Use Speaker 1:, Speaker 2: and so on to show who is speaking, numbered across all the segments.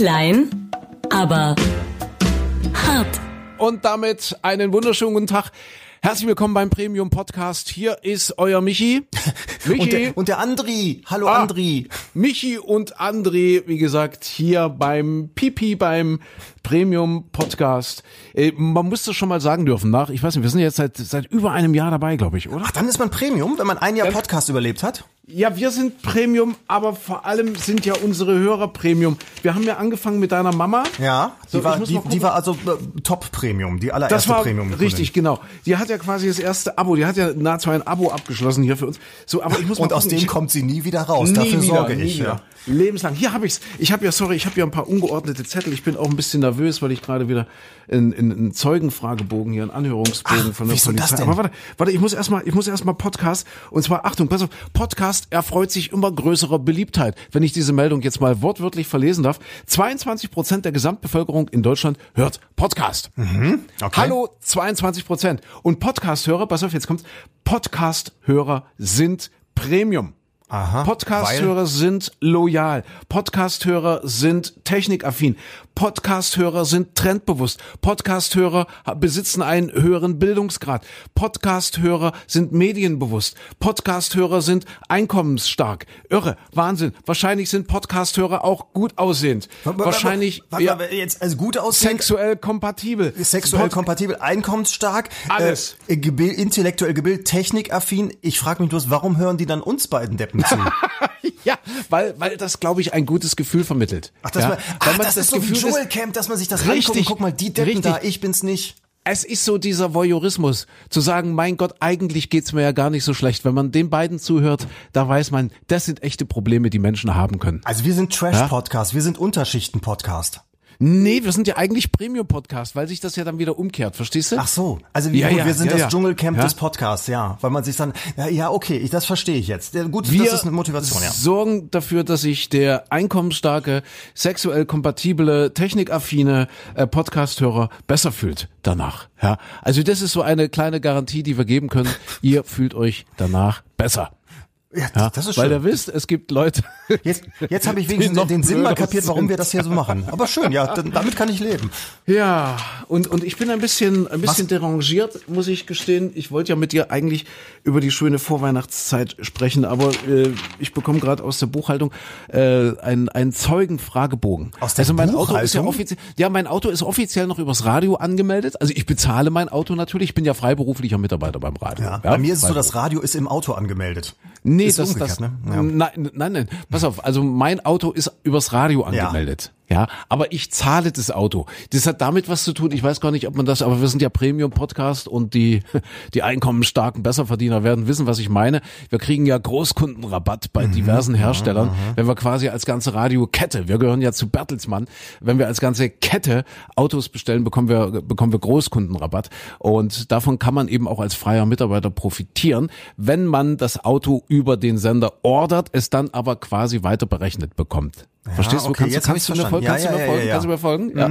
Speaker 1: Klein, aber hart.
Speaker 2: Und damit einen wunderschönen guten Tag. Herzlich willkommen beim Premium Podcast. Hier ist euer Michi. Michi.
Speaker 3: Und der, und der Andri. Hallo
Speaker 2: Ah.
Speaker 3: Andri.
Speaker 2: Michi und André, wie gesagt, hier beim Pipi, beim Premium Podcast. Äh, man muss das schon mal sagen dürfen nach, ich weiß nicht, wir sind jetzt seit, seit über einem Jahr dabei, glaube ich, oder?
Speaker 3: Ach, dann ist man Premium, wenn man ein Jahr Podcast überlebt hat?
Speaker 2: Ja, wir sind Premium, aber vor allem sind ja unsere Hörer Premium. Wir haben ja angefangen mit deiner Mama.
Speaker 3: Ja. Die,
Speaker 2: So,
Speaker 3: war, die,
Speaker 2: mal
Speaker 3: die war also äh, Top Premium, die allererste
Speaker 2: Das war
Speaker 3: Premium.
Speaker 2: richtig, genau. Die hat ja quasi das erste Abo, die hat ja nahezu ein Abo abgeschlossen hier für uns. So, aber ich muss mal
Speaker 3: Und aus
Speaker 2: gucken,
Speaker 3: dem
Speaker 2: ich-
Speaker 3: kommt sie nie wieder raus.
Speaker 2: Nie
Speaker 3: Dafür
Speaker 2: wieder,
Speaker 3: sorge ich. Ja.
Speaker 2: Lebenslang. Hier habe ich's. Ich habe ja, sorry, ich habe ja ein paar ungeordnete Zettel. Ich bin auch ein bisschen nervös, weil ich gerade wieder in, in, in Zeugenfragebogen hier, einen Anhörungsbogen
Speaker 3: Ach,
Speaker 2: von der Polizei.
Speaker 3: das denn?
Speaker 2: Aber warte, warte, ich muss erstmal, ich muss erstmal Podcast. Und zwar, Achtung, pass auf, Podcast erfreut sich immer größerer Beliebtheit. Wenn ich diese Meldung jetzt mal wortwörtlich verlesen darf. 22 Prozent der Gesamtbevölkerung in Deutschland hört Podcast.
Speaker 3: Mhm. okay.
Speaker 2: Hallo, 22 Prozent. Und Podcast-Hörer, pass auf, jetzt kommt's. Podcast-Hörer sind Premium. Podcast-Hörer sind loyal. Podcast-Hörer sind technikaffin. Podcast-Hörer sind trendbewusst. Podcast-Hörer besitzen einen höheren Bildungsgrad. Podcast-Hörer sind medienbewusst. Podcast-Hörer sind einkommensstark. Irre, Wahnsinn. Wahrscheinlich sind Podcast-Hörer auch gut aussehend. Wahrscheinlich
Speaker 3: Warte,
Speaker 2: ja,
Speaker 3: mal, jetzt also gut aussehen.
Speaker 2: sexuell kompatibel.
Speaker 3: Sexuell
Speaker 2: Pod-
Speaker 3: kompatibel, einkommensstark,
Speaker 2: Alles.
Speaker 3: Äh, gebild, intellektuell gebildet, technikaffin. Ich frage mich bloß, warum hören die dann uns beiden Deppen zu?
Speaker 2: Ja, weil, weil das, glaube ich, ein gutes Gefühl vermittelt.
Speaker 3: Ach, das,
Speaker 2: ja?
Speaker 3: war,
Speaker 2: Weil
Speaker 3: ach,
Speaker 2: man
Speaker 3: das, ist so wie
Speaker 2: Gefühl,
Speaker 3: Dschungelcamp, dass man sich das
Speaker 2: Richtig,
Speaker 3: anguckt und guck mal, die Deppen
Speaker 2: richtig.
Speaker 3: da, ich bin's nicht.
Speaker 2: Es ist so dieser Voyeurismus, zu sagen, mein Gott, eigentlich geht's mir ja gar nicht so schlecht. Wenn man den beiden zuhört, da weiß man, das sind echte Probleme, die Menschen haben können.
Speaker 3: Also wir sind Trash-Podcast, wir sind Unterschichten-Podcast.
Speaker 2: Nee, wir sind ja eigentlich Premium-Podcast, weil sich das ja dann wieder umkehrt, verstehst du?
Speaker 3: Ach so, also wie
Speaker 2: Ja,
Speaker 3: gut,
Speaker 2: ja,
Speaker 3: wir sind
Speaker 2: ja,
Speaker 3: das. Dschungelcamp des Podcasts, ja, weil man sich dann, ja, ja okay, ich, das verstehe ich jetzt. Gut,
Speaker 2: Wir
Speaker 3: das ist eine Motivation, ja.
Speaker 2: sorgen dafür, dass sich der einkommensstarke, sexuell kompatible, technikaffine äh, Podcast-Hörer besser fühlt danach. Ja, also das ist so eine kleine Garantie, die wir geben können. Ihr fühlt euch danach besser.
Speaker 3: Ja,
Speaker 2: Ja,
Speaker 3: das ist
Speaker 2: weil
Speaker 3: schön.
Speaker 2: ihr wisst, es gibt Leute.
Speaker 3: Jetzt, jetzt habe ich wenigstens
Speaker 2: noch
Speaker 3: den Sinn mal kapiert, warum wir das hier so machen. Aber schön, ja, damit kann ich leben.
Speaker 2: Ja, und, und ich bin ein bisschen, ein bisschen
Speaker 3: Was?
Speaker 2: derangiert, muss ich gestehen. Ich wollte ja mit dir eigentlich über die schöne Vorweihnachtszeit sprechen, aber äh, ich bekomme gerade aus der Buchhaltung äh, einen, einen Zeugenfragebogen.
Speaker 3: Aus der
Speaker 2: also mein Auto ist ja
Speaker 3: Buchhaltung?
Speaker 2: offiziell, ja, mein Auto ist offiziell noch übers Radio angemeldet. Also ich bezahle mein Auto natürlich. Ich bin ja freiberuflicher Mitarbeiter beim Radio.
Speaker 3: Ja, bei mir ist es so, das Radio ist im Auto angemeldet.
Speaker 2: Nee,
Speaker 3: ist
Speaker 2: das, das,
Speaker 3: ne? Ja.
Speaker 2: nein, nein, nein. Pass auf. Also mein Auto ist übers Radio angemeldet. Ja. aber ich zahle das Auto. Das hat damit was zu tun. Ich weiß gar nicht, ob man das, aber wir sind ja Premium-Podcast und die, die einkommensstarken Besserverdiener werden wissen, was ich meine. Wir kriegen ja Großkundenrabatt bei diversen Herstellern, wenn wir quasi als ganze Radiokette, wir gehören ja zu Bertelsmann, wenn wir als ganze Kette Autos bestellen, bekommen wir, bekommen wir Großkundenrabatt. Und davon kann man eben auch als freier Mitarbeiter profitieren, wenn man das Auto über den Sender ordert, es dann aber quasi weiter berechnet bekommt. Verstehst du?
Speaker 3: okay,
Speaker 2: Kannst, du,
Speaker 3: hab
Speaker 2: kannst du mir folgen?
Speaker 3: verstanden.
Speaker 2: Kannst du
Speaker 3: Ja,
Speaker 2: mir
Speaker 3: ja,
Speaker 2: folgen?
Speaker 3: ja, ja.
Speaker 2: Kannst du mir folgen? Ja.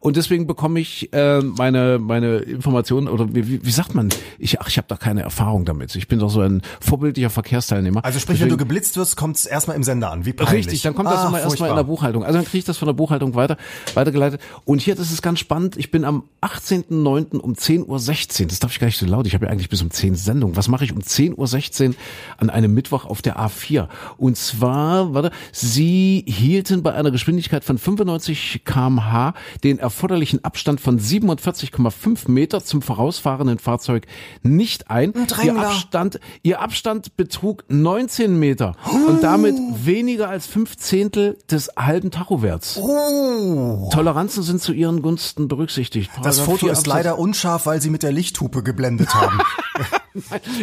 Speaker 2: Und deswegen bekomme ich äh, meine meine Informationen oder wie, wie, sagt man? Ich ach, ich habe doch keine Erfahrung damit. Ich bin doch so ein vorbildlicher Verkehrsteilnehmer.
Speaker 3: Also sprich, wenn
Speaker 2: Deswegen-
Speaker 3: du geblitzt wirst, kommt es erstmal im Sender an. Wie peinlich.
Speaker 2: Richtig, dann kommt das
Speaker 3: Ah,
Speaker 2: immer erstmal in der. Buchhaltung. Also dann kriege ich das von der Buchhaltung weiter, weitergeleitet. Und hier, das ist ganz spannend, ich bin am 18.09. um 10.16 Uhr, das darf ich gar nicht so laut, ich habe ja eigentlich bis um 10 Sendung. Was mache ich um 10.16 Uhr an einem Mittwoch auf der A4? Und zwar, warte, Sie hielten bei einer Geschwindigkeit von 95 kmh den erforderlichen Abstand von 47,5 Meter zum vorausfahrenden Fahrzeug nicht ein. Ihr. Abstand, ihr Abstand betrug 19 Meter und damit weniger als fünf Zehntel des halben Tachowerts.
Speaker 3: Oh.
Speaker 2: Toleranzen sind zu ihren Gunsten berücksichtigt.
Speaker 3: Das
Speaker 2: Paragraph
Speaker 3: Foto
Speaker 2: 4
Speaker 3: ist
Speaker 2: Absatz-
Speaker 3: leider unscharf, weil sie mit der Lichthupe geblendet haben.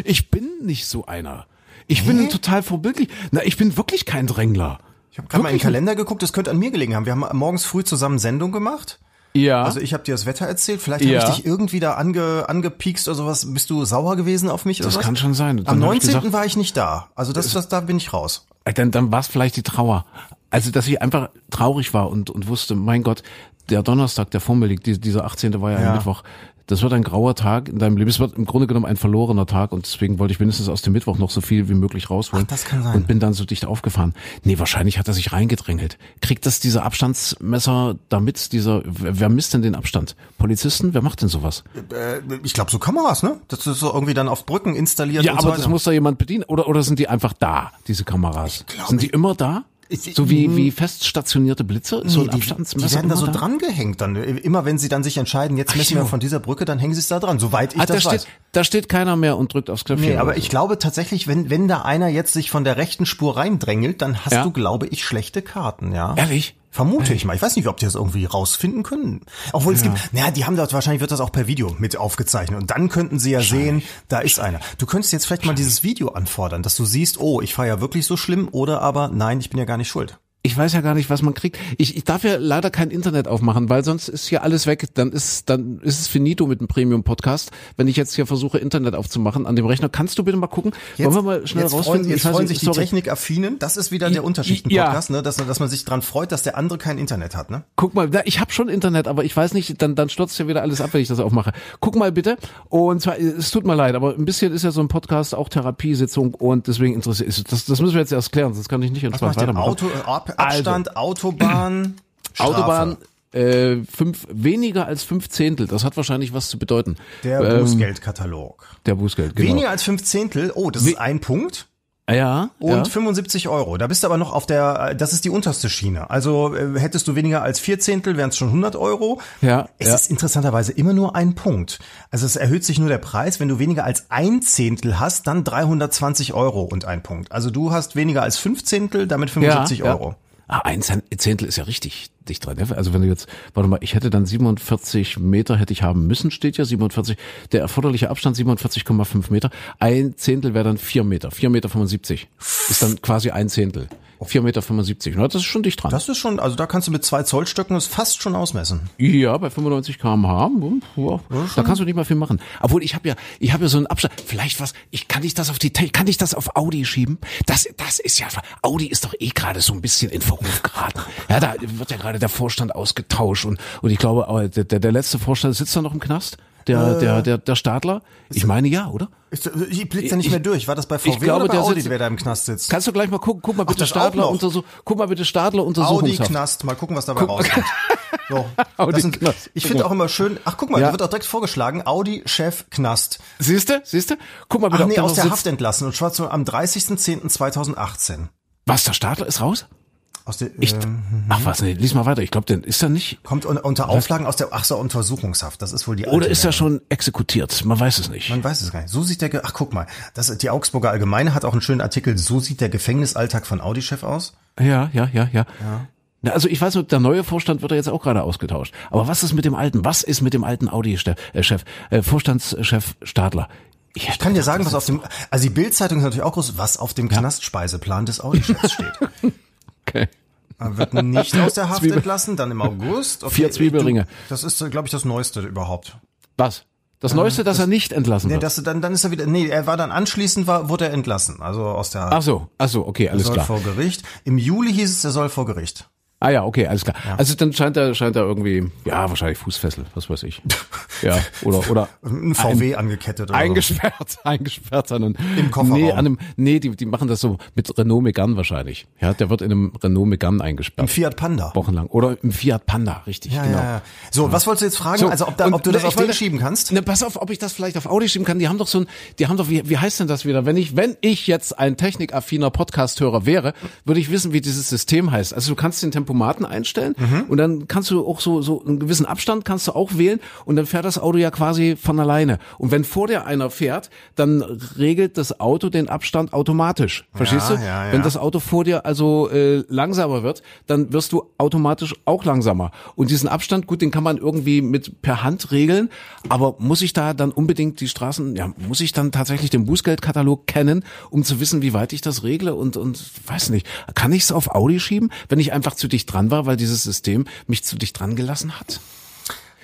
Speaker 2: Ich bin nicht so einer. Ich bin total vorbildlich. Na, ich bin wirklich kein Drängler.
Speaker 3: Ich habe gerade mal in den Kalender geguckt, das könnte an mir gelegen haben. Wir haben morgens früh zusammen Sendung gemacht.
Speaker 2: Ja.
Speaker 3: Also ich habe dir das Wetter erzählt. Vielleicht
Speaker 2: Ja.
Speaker 3: habe ich dich irgendwie da ange, angepiekst oder sowas. Bist du sauer gewesen auf mich?
Speaker 2: Das
Speaker 3: oder was?
Speaker 2: kann schon sein. Dann
Speaker 3: Am
Speaker 2: hab ich
Speaker 3: 19.
Speaker 2: gesagt-
Speaker 3: war ich nicht da. Also das, das, da bin ich raus.
Speaker 2: Äh, dann, dann war es vielleicht die Trauer. Also, dass ich einfach traurig war und, und wusste, mein Gott, der Donnerstag, der vor mir liegt, die- dieser 18. war ja,
Speaker 3: Ja.
Speaker 2: ein Mittwoch, Das wird ein grauer Tag in deinem Leben. Es wird im Grunde genommen ein verlorener Tag und deswegen wollte ich mindestens aus dem Mittwoch noch so viel wie möglich rausholen.
Speaker 3: Ach, das kann sein.
Speaker 2: Und bin dann so dicht aufgefahren. Nee, wahrscheinlich hat er sich reingedrängelt. Kriegt das dieser Abstandsmesser damit, dieser, wer misst denn den Abstand? Polizisten? Wer macht denn sowas?
Speaker 3: Äh, ich glaube so Kameras, ne? Das ist so irgendwie dann auf Brücken installiert
Speaker 2: Ja, aber
Speaker 3: so
Speaker 2: das muss da jemand bedienen. Oder, oder sind die einfach da, diese Kameras?
Speaker 3: glaube,
Speaker 2: sind die immer da? So wie, wie fest stationierte Blitze? so ein
Speaker 3: Nee, die,
Speaker 2: Abstandsmesser
Speaker 3: die werden da so dran gehängt dann. Immer wenn sie dann sich entscheiden, jetzt
Speaker 2: Ach
Speaker 3: messen wir
Speaker 2: so.
Speaker 3: von dieser Brücke, dann hängen sie es da dran, soweit ich
Speaker 2: Ah, da
Speaker 3: das weiß.
Speaker 2: steht, da steht keiner mehr und drückt aufs Knöpfchen.
Speaker 3: Nee, aber
Speaker 2: oder
Speaker 3: ich glaube tatsächlich, wenn, wenn da einer jetzt sich von der rechten Spur reindrängelt, dann hast
Speaker 2: Ja.
Speaker 3: du, glaube ich, schlechte Karten, ja.
Speaker 2: so. Ehrlich?
Speaker 3: Vermute ich mal. Ich weiß nicht, ob die das irgendwie rausfinden können. Obwohl es gibt, naja, die haben dort wahrscheinlich wird das auch per Video mit aufgezeichnet. Und dann könnten sie ja sehen, da ist einer. Du könntest jetzt vielleicht mal dieses Video anfordern, dass du siehst, oh, ich fahre ja wirklich so schlimm oder aber nein, ich bin ja gar nicht schuld.
Speaker 2: Ich weiß ja gar nicht, was man kriegt. Ich, ich darf ja leider kein Internet aufmachen, weil sonst ist hier alles weg. Dann ist, dann ist es finito mit dem Premium-Podcast. Wenn ich jetzt hier versuche, Internet aufzumachen an dem Rechner, kannst du bitte mal gucken? Wollen wir mal schnell
Speaker 3: jetzt freuen,
Speaker 2: rausfinden?
Speaker 3: jetzt
Speaker 2: Ich weiß
Speaker 3: freuen
Speaker 2: nicht,
Speaker 3: sich die
Speaker 2: sorry.
Speaker 3: Technikaffinen. Das ist wieder der Unterschichten-Podcast, ne? Dass, dass man sich dran freut, dass der andere kein Internet hat, ne?
Speaker 2: Guck mal, da- ich habe schon Internet, aber ich weiß nicht, dann, dann stürzt ja wieder alles ab, wenn ich das aufmache. Guck mal bitte. Und zwar, es tut mir leid, aber ein bisschen ist ja so ein Podcast auch Therapiesitzung und deswegen interessiert ist das, das müssen wir jetzt erst klären, sonst kann ich nicht
Speaker 3: Was
Speaker 2: entspannt
Speaker 3: macht der
Speaker 2: weitermachen.
Speaker 3: Auto, Ab, Abstand, Autobahn, Strafe.
Speaker 2: Autobahn äh, fünf weniger als fünf Zehntel. Das hat wahrscheinlich was zu bedeuten.
Speaker 3: Der
Speaker 2: Ähm,
Speaker 3: Bußgeldkatalog.
Speaker 2: Der Bußgeld, genau.
Speaker 3: Weniger als fünf Zehntel, oh, das ist ein Punkt.
Speaker 2: ja,
Speaker 3: Und
Speaker 2: ja.
Speaker 3: 75 Euro. Da bist du aber noch auf der, das ist die unterste Schiene. Also äh, hättest du weniger als vier Zehntel, wären es schon 100 Euro.
Speaker 2: Ja,
Speaker 3: Es
Speaker 2: ja.
Speaker 3: ist interessanterweise immer nur ein Punkt. Also es erhöht sich nur der Preis. Wenn du weniger als ein Zehntel hast, dann 320 Euro und ein Punkt. Also du hast weniger als fünf Zehntel, damit 75
Speaker 2: ja.
Speaker 3: Euro.
Speaker 2: Ah, ein Zehn- Zehntel ist ja richtig dicht dran. ne? Also wenn du jetzt, warte mal, ich hätte dann 47 Meter hätte ich haben müssen, steht ja 47. Der erforderliche Abstand 47,5 Meter. Ein Zehntel wäre dann vier Meter. Vier Meter 75 ist dann quasi ein Zehntel. Vier Meter 75. Na, das ist schon dicht dran.
Speaker 3: Das ist schon, also da kannst du mit zwei Zollstöcken es fast schon ausmessen.
Speaker 2: Ja, bei 95 km/h, ja, da kannst du nicht mal viel machen. Obwohl ich habe ja, ich habe ja so einen Abstand. Vielleicht was, ich kann ich das auf die, kann ich das auf Audi schieben? Das, das ist ja, Audi ist doch eh gerade so ein bisschen in Verruf geraten. Ja, da wird ja gerade der Vorstand ausgetauscht und und ich glaube, äh, der, der letzte Vorstand sitzt da noch im Knast. Der, der, der, der Stadler? Ich meine ja, oder?
Speaker 3: Ich, ich blick da nicht mehr durch. War das bei VW
Speaker 2: glaube,
Speaker 3: oder bei
Speaker 2: der
Speaker 3: Audi,
Speaker 2: sitzt-
Speaker 3: wer da im Knast sitzt?
Speaker 2: Kannst du gleich mal gucken? Guck mal bitte
Speaker 3: auch
Speaker 2: Stadler untersuch, guck mal bitte Stadler
Speaker 3: Audi
Speaker 2: Untersuchungshaft.
Speaker 3: Knast, mal gucken, was dabei rauskommt. So,
Speaker 2: Audi
Speaker 3: sind,
Speaker 2: Knast.
Speaker 3: ich finde auch immer schön, ach guck mal,
Speaker 2: Ja.
Speaker 3: da wird auch direkt vorgeschlagen, Audi Chef Knast.
Speaker 2: Siehste, siehste? Guck mal bitte,
Speaker 3: Ach nee, aus der
Speaker 2: sitzt.
Speaker 3: Haft entlassen und zwar so am 30.10.2018.
Speaker 2: Was, der Stadler ist raus?
Speaker 3: Aus der,
Speaker 2: Ich,
Speaker 3: ähm,
Speaker 2: ach was, nee, lies mal weiter. Ich glaube, ist er nicht.
Speaker 3: kommt un, unter Auflagen aus der ach so, Untersuchungshaft. Das ist wohl die alte
Speaker 2: Oder ist er schon exekutiert? Man weiß es nicht.
Speaker 3: Man weiß es gar nicht. So sieht der, ach guck mal, das, die Augsburger Allgemeine hat auch einen schönen Artikel, so sieht der Gefängnisalltag von Audi-Chef aus.
Speaker 2: Ja, ja, ja, ja. Na, also ich weiß nur, der neue Vorstand wird ja jetzt auch gerade ausgetauscht. Aber was ist mit dem alten? Was ist mit dem alten Audi-Chef, äh, äh, Vorstandschef Stadler? Ich,
Speaker 3: Ich kann dir sagen, was auf dem, also die Bildzeitung ist natürlich auch groß, was auf dem Knastspeiseplan des Audi-Chefs steht.
Speaker 2: Okay.
Speaker 3: Er wird nicht aus der Haft
Speaker 2: Zwiebel-
Speaker 3: entlassen, dann im August. Okay,
Speaker 2: Vier Zwiebelringe.
Speaker 3: Du, das ist, glaube ich, das Neueste überhaupt.
Speaker 2: Was? Das Neueste, dass er nicht entlassen
Speaker 3: Nee,
Speaker 2: wird.
Speaker 3: das, dann, dann ist er wieder, nee, er war dann anschließend, war, wurde er entlassen. Also aus der Haft.
Speaker 2: Ach so, ach so, okay,
Speaker 3: er
Speaker 2: alles
Speaker 3: soll
Speaker 2: klar.
Speaker 3: vor Gericht. Im Juli hieß es, er soll vor Gericht.
Speaker 2: Ah ja, okay, alles klar. Also dann scheint er, scheint er irgendwie, ja, wahrscheinlich Fußfessel, was weiß ich. Ja, oder, oder
Speaker 3: Ein VW angekettet oder
Speaker 2: eingesperrt, eingesperrt an einem,
Speaker 3: Im Kofferraum.
Speaker 2: Nee, an einem, nee, die, die machen das so mit Renault Megane wahrscheinlich. Ja, der wird in einem Renault Megane
Speaker 3: so.
Speaker 2: eingesperrt.
Speaker 3: Ein Fiat Panda.
Speaker 2: Wochenlang. Oder im Fiat Panda, richtig,
Speaker 3: Ja,
Speaker 2: genau.
Speaker 3: ja, ja. So, was wolltest du jetzt fragen?
Speaker 2: So,
Speaker 3: also ob, da,
Speaker 2: und,
Speaker 3: ob du das auf den schieben kannst?
Speaker 2: Ne, pass auf, ob ich das vielleicht auf Audi schieben kann. Die haben doch so ein, die haben doch, wie, wie heißt denn das wieder? Wenn ich, wenn ich jetzt ein technikaffiner Podcast-Hörer wäre, würde ich wissen, wie dieses System heißt. Also du kannst den Tempomaten einstellen
Speaker 3: Mhm.
Speaker 2: und dann kannst du auch so, so einen gewissen Abstand kannst du auch wählen und dann fährt das Auto ja quasi von alleine. Und wenn vor dir einer fährt, dann regelt das Auto den Abstand automatisch. Verstehst
Speaker 3: Ja,
Speaker 2: du?
Speaker 3: ja, ja.
Speaker 2: Wenn das Auto vor dir also äh, langsamer wird, dann wirst du automatisch auch langsamer. Und diesen Abstand, gut, den kann man irgendwie mit per Hand regeln, aber muss ich da dann unbedingt die Straßen, ja, muss ich dann tatsächlich den Bußgeldkatalog kennen, um zu wissen, wie weit ich das regle und und weiß nicht, kann ich es auf Audi schieben, wenn ich einfach zu dicht dran war, weil dieses System mich zu dicht dran gelassen hat?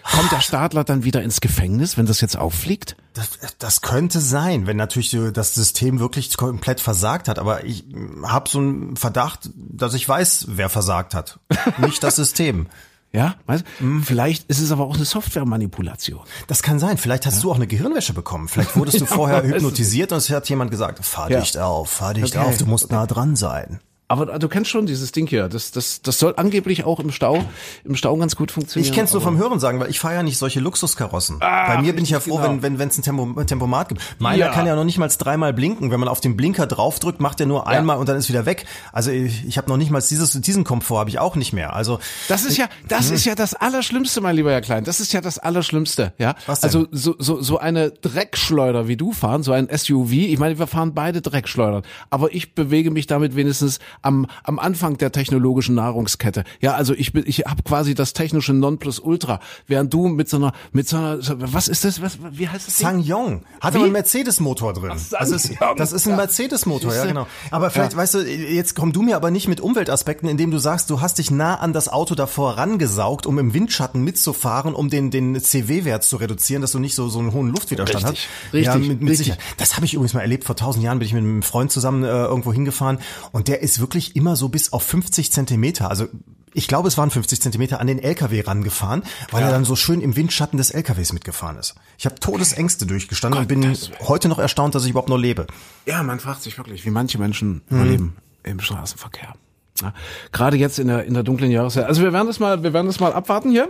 Speaker 2: Kommt der Stadler dann wieder ins Gefängnis, wenn das jetzt auffliegt?
Speaker 3: Das, das könnte sein, wenn natürlich das System wirklich komplett versagt hat. Aber ich habe so einen Verdacht, dass ich weiß, wer versagt hat. Nicht das System.
Speaker 2: Ja, weißt, mhm. vielleicht ist es aber auch eine Softwaremanipulation.
Speaker 3: Das kann sein. Vielleicht hast ja. du auch eine Gehirnwäsche bekommen. Vielleicht wurdest du vorher hypnotisiert und es hat jemand gesagt, fahr ja. dicht auf, fahr dicht okay. auf, du musst nah dran sein.
Speaker 2: Aber du kennst schon dieses Ding hier. Das, das, das soll angeblich auch im Stau, im Stau ganz gut funktionieren.
Speaker 3: Ich kenn's nur vom Hören sagen, weil ich fahre ja nicht solche Luxuskarossen. Ah, Bei mir bin ich ja froh, genau. wenn wenn es ein Tempo, Tempomat gibt. Meiner ja. kann ja noch nicht mal dreimal blinken. Wenn man auf den Blinker draufdrückt, macht er nur einmal ja. und dann ist wieder weg. Also ich, ich habe noch nicht mal dieses diesen Komfort habe ich auch nicht mehr. Also
Speaker 2: das ist ja das hm. ist ja das Allerschlimmste, mein lieber Herr Klein. Das ist ja das Allerschlimmste. Ja. Was denn? Also so so so eine Dreckschleuder wie du fahren, so ein SUV. Ich meine, wir fahren beide Dreckschleudern, aber ich bewege mich damit wenigstens am am Anfang der technologischen Nahrungskette. Ja, also ich bin, ich habe quasi das technische Nonplusultra, während du mit so einer, mit so einer, was ist das, was, wie heißt das?
Speaker 3: Sang-Yong. Hat aber einen Mercedes-Motor drin. Ach, das, ist, das ist ein Mercedes-Motor, ja genau. Aber vielleicht, ja. weißt du, jetzt komm du mir aber nicht mit Umweltaspekten, indem du sagst, du hast dich nah an das Auto davor rangesaugt, um im Windschatten mitzufahren, um den, den CW-Wert zu reduzieren, dass du nicht so, so einen hohen Luftwiderstand
Speaker 2: richtig,
Speaker 3: hast.
Speaker 2: Richtig,
Speaker 3: ja, mit, mit
Speaker 2: richtig.
Speaker 3: Sicherheit. Das habe ich übrigens mal erlebt. Vor tausend Jahren bin ich mit einem Freund zusammen äh, irgendwo hingefahren und der ist wirklich immer so bis auf 50 Zentimeter, also ich glaube, es waren 50 Zentimeter an den LKW rangefahren, weil ja. er dann so schön im Windschatten des LKWs mitgefahren ist. Ich habe Todesängste durchgestanden Gott, und bin heute noch erstaunt, dass ich überhaupt noch lebe.
Speaker 2: Ja, man fragt sich wirklich, wie manche Menschen hm. überleben im Straßenverkehr. Ja, gerade jetzt in der in der dunklen Jahreszeit. Also wir werden das mal, wir werden das mal abwarten hier.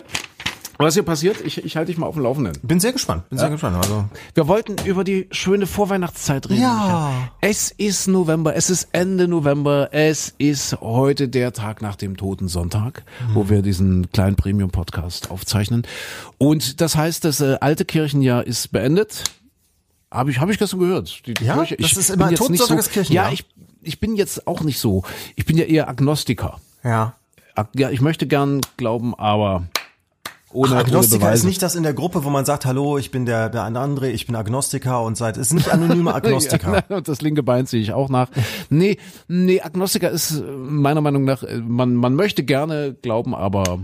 Speaker 2: Was hier passiert, ich, ich halte dich mal auf dem Laufenden.
Speaker 3: Bin sehr gespannt, bin ja. sehr gespannt. Also
Speaker 2: wir wollten über die schöne Vorweihnachtszeit reden.
Speaker 3: Ja.
Speaker 2: Es ist November, es ist Ende November, es ist heute der Tag nach dem Toten Sonntag, mhm. wo wir diesen kleinen Premium-Podcast aufzeichnen. Und das heißt, das äh, alte Kirchenjahr ist beendet. Habe ich, hab ich gestern gehört.
Speaker 3: Die, die ja, Kirche, das ist immer ein Totensonntag so, Kirchenjahr.
Speaker 2: Ja, ich, ich bin jetzt auch nicht so. Ich bin ja eher Agnostiker.
Speaker 3: Ja.
Speaker 2: Ja, ich möchte gern glauben, aber
Speaker 3: ohne, Ach, Agnostiker ohne ist nicht das in der Gruppe, wo man sagt, hallo, ich bin der, der André, ich bin Agnostiker und seid, ist nicht anonyme Agnostiker.
Speaker 2: ja, das linke Bein ziehe ich auch nach. Nee, nee, Agnostiker ist meiner Meinung nach, man, man möchte gerne glauben, aber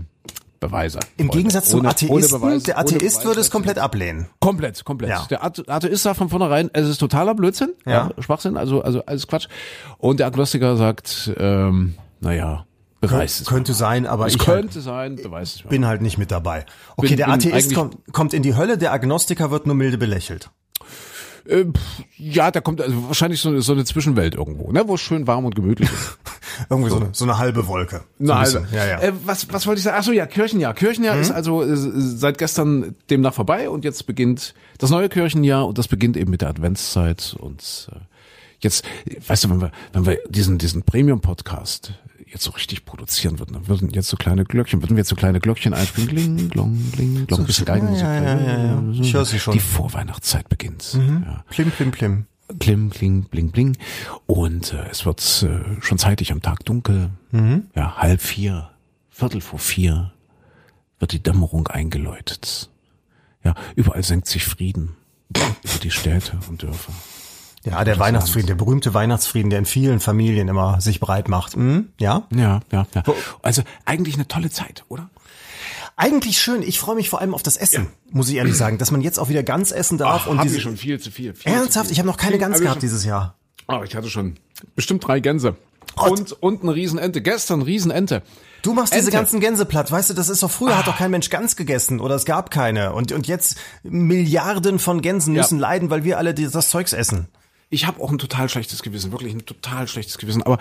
Speaker 2: Beweise.
Speaker 3: Im Freunde. Gegensatz zum ohne, Atheisten, ohne Beweis, der Atheist würde es komplett ablehnen.
Speaker 2: Komplett, komplett. Ja. Der Atheist sagt von vornherein, es ist totaler Blödsinn, ja. ja. Schwachsinn, also, also alles Quatsch. Und der Agnostiker sagt, ähm, naja, Beweis
Speaker 3: es könnte sein, aber
Speaker 2: es
Speaker 3: ich
Speaker 2: könnte halt, sein, beweis es
Speaker 3: bin halt nicht mit dabei. Okay, bin, der Atheist kommt, kommt in die Hölle, der Agnostiker wird nur milde belächelt.
Speaker 2: Äh, ja, da kommt also wahrscheinlich so eine, so eine Zwischenwelt irgendwo, ne, wo es schön warm und gemütlich ist.
Speaker 3: Irgendwie so. so, eine, so eine halbe Wolke.
Speaker 2: So eine halbe. Ja, ja. Äh, was, was wollte ich sagen? Ach so, ja, Kirchenjahr. Kirchenjahr mhm. ist also äh, seit gestern demnach vorbei und jetzt beginnt das neue Kirchenjahr und das beginnt eben mit der Adventszeit und äh, jetzt, weißt du, wenn wir, wenn wir diesen, diesen Premium-Podcast jetzt so richtig produzieren würden, dann würden jetzt so kleine Glöckchen, würden wir jetzt so kleine Glöckchen einspielen, gling, glong, gling, glong, so, bisschen Geigenmusik.
Speaker 3: Ja, ja, ja, ja, Ich höre sie schon.
Speaker 2: Die Vorweihnachtszeit beginnt.
Speaker 3: Mhm. Ja. Plim, plim, plim.
Speaker 2: Klim, kling, bling, bling. Und äh, es wird äh, schon zeitig am Tag dunkel. Mhm. Ja, halb vier, Viertel vor vier wird die Dämmerung eingeläutet. Ja, überall senkt sich Frieden über die Städte und Dörfer.
Speaker 3: Ja, der Weihnachtsfrieden, der berühmte Weihnachtsfrieden, der in vielen Familien immer sich breit macht. Hm? Ja?
Speaker 2: Ja, ja, ja. Also eigentlich eine tolle Zeit, oder?
Speaker 3: Eigentlich schön. Ich freue mich vor allem auf das Essen, ja. muss ich ehrlich sagen, dass man jetzt auch wieder Gans essen darf.
Speaker 2: Ach, und diese, schon viel zu viel. viel
Speaker 3: ernsthaft,
Speaker 2: zu viel.
Speaker 3: ich habe noch keine Gans gehabt dieses Jahr.
Speaker 2: Oh, ich hatte schon bestimmt drei Gänse. Und, und eine Riesenente. Gestern Riesenente.
Speaker 3: Du machst Ente. diese ganzen Gänse platt, weißt du, das ist doch früher ah. hat doch kein Mensch Gans gegessen oder es gab keine und und jetzt Milliarden von Gänsen müssen ja. leiden, weil wir alle das Zeugs essen.
Speaker 2: Ich habe auch ein total schlechtes Gewissen, wirklich ein total schlechtes Gewissen. Aber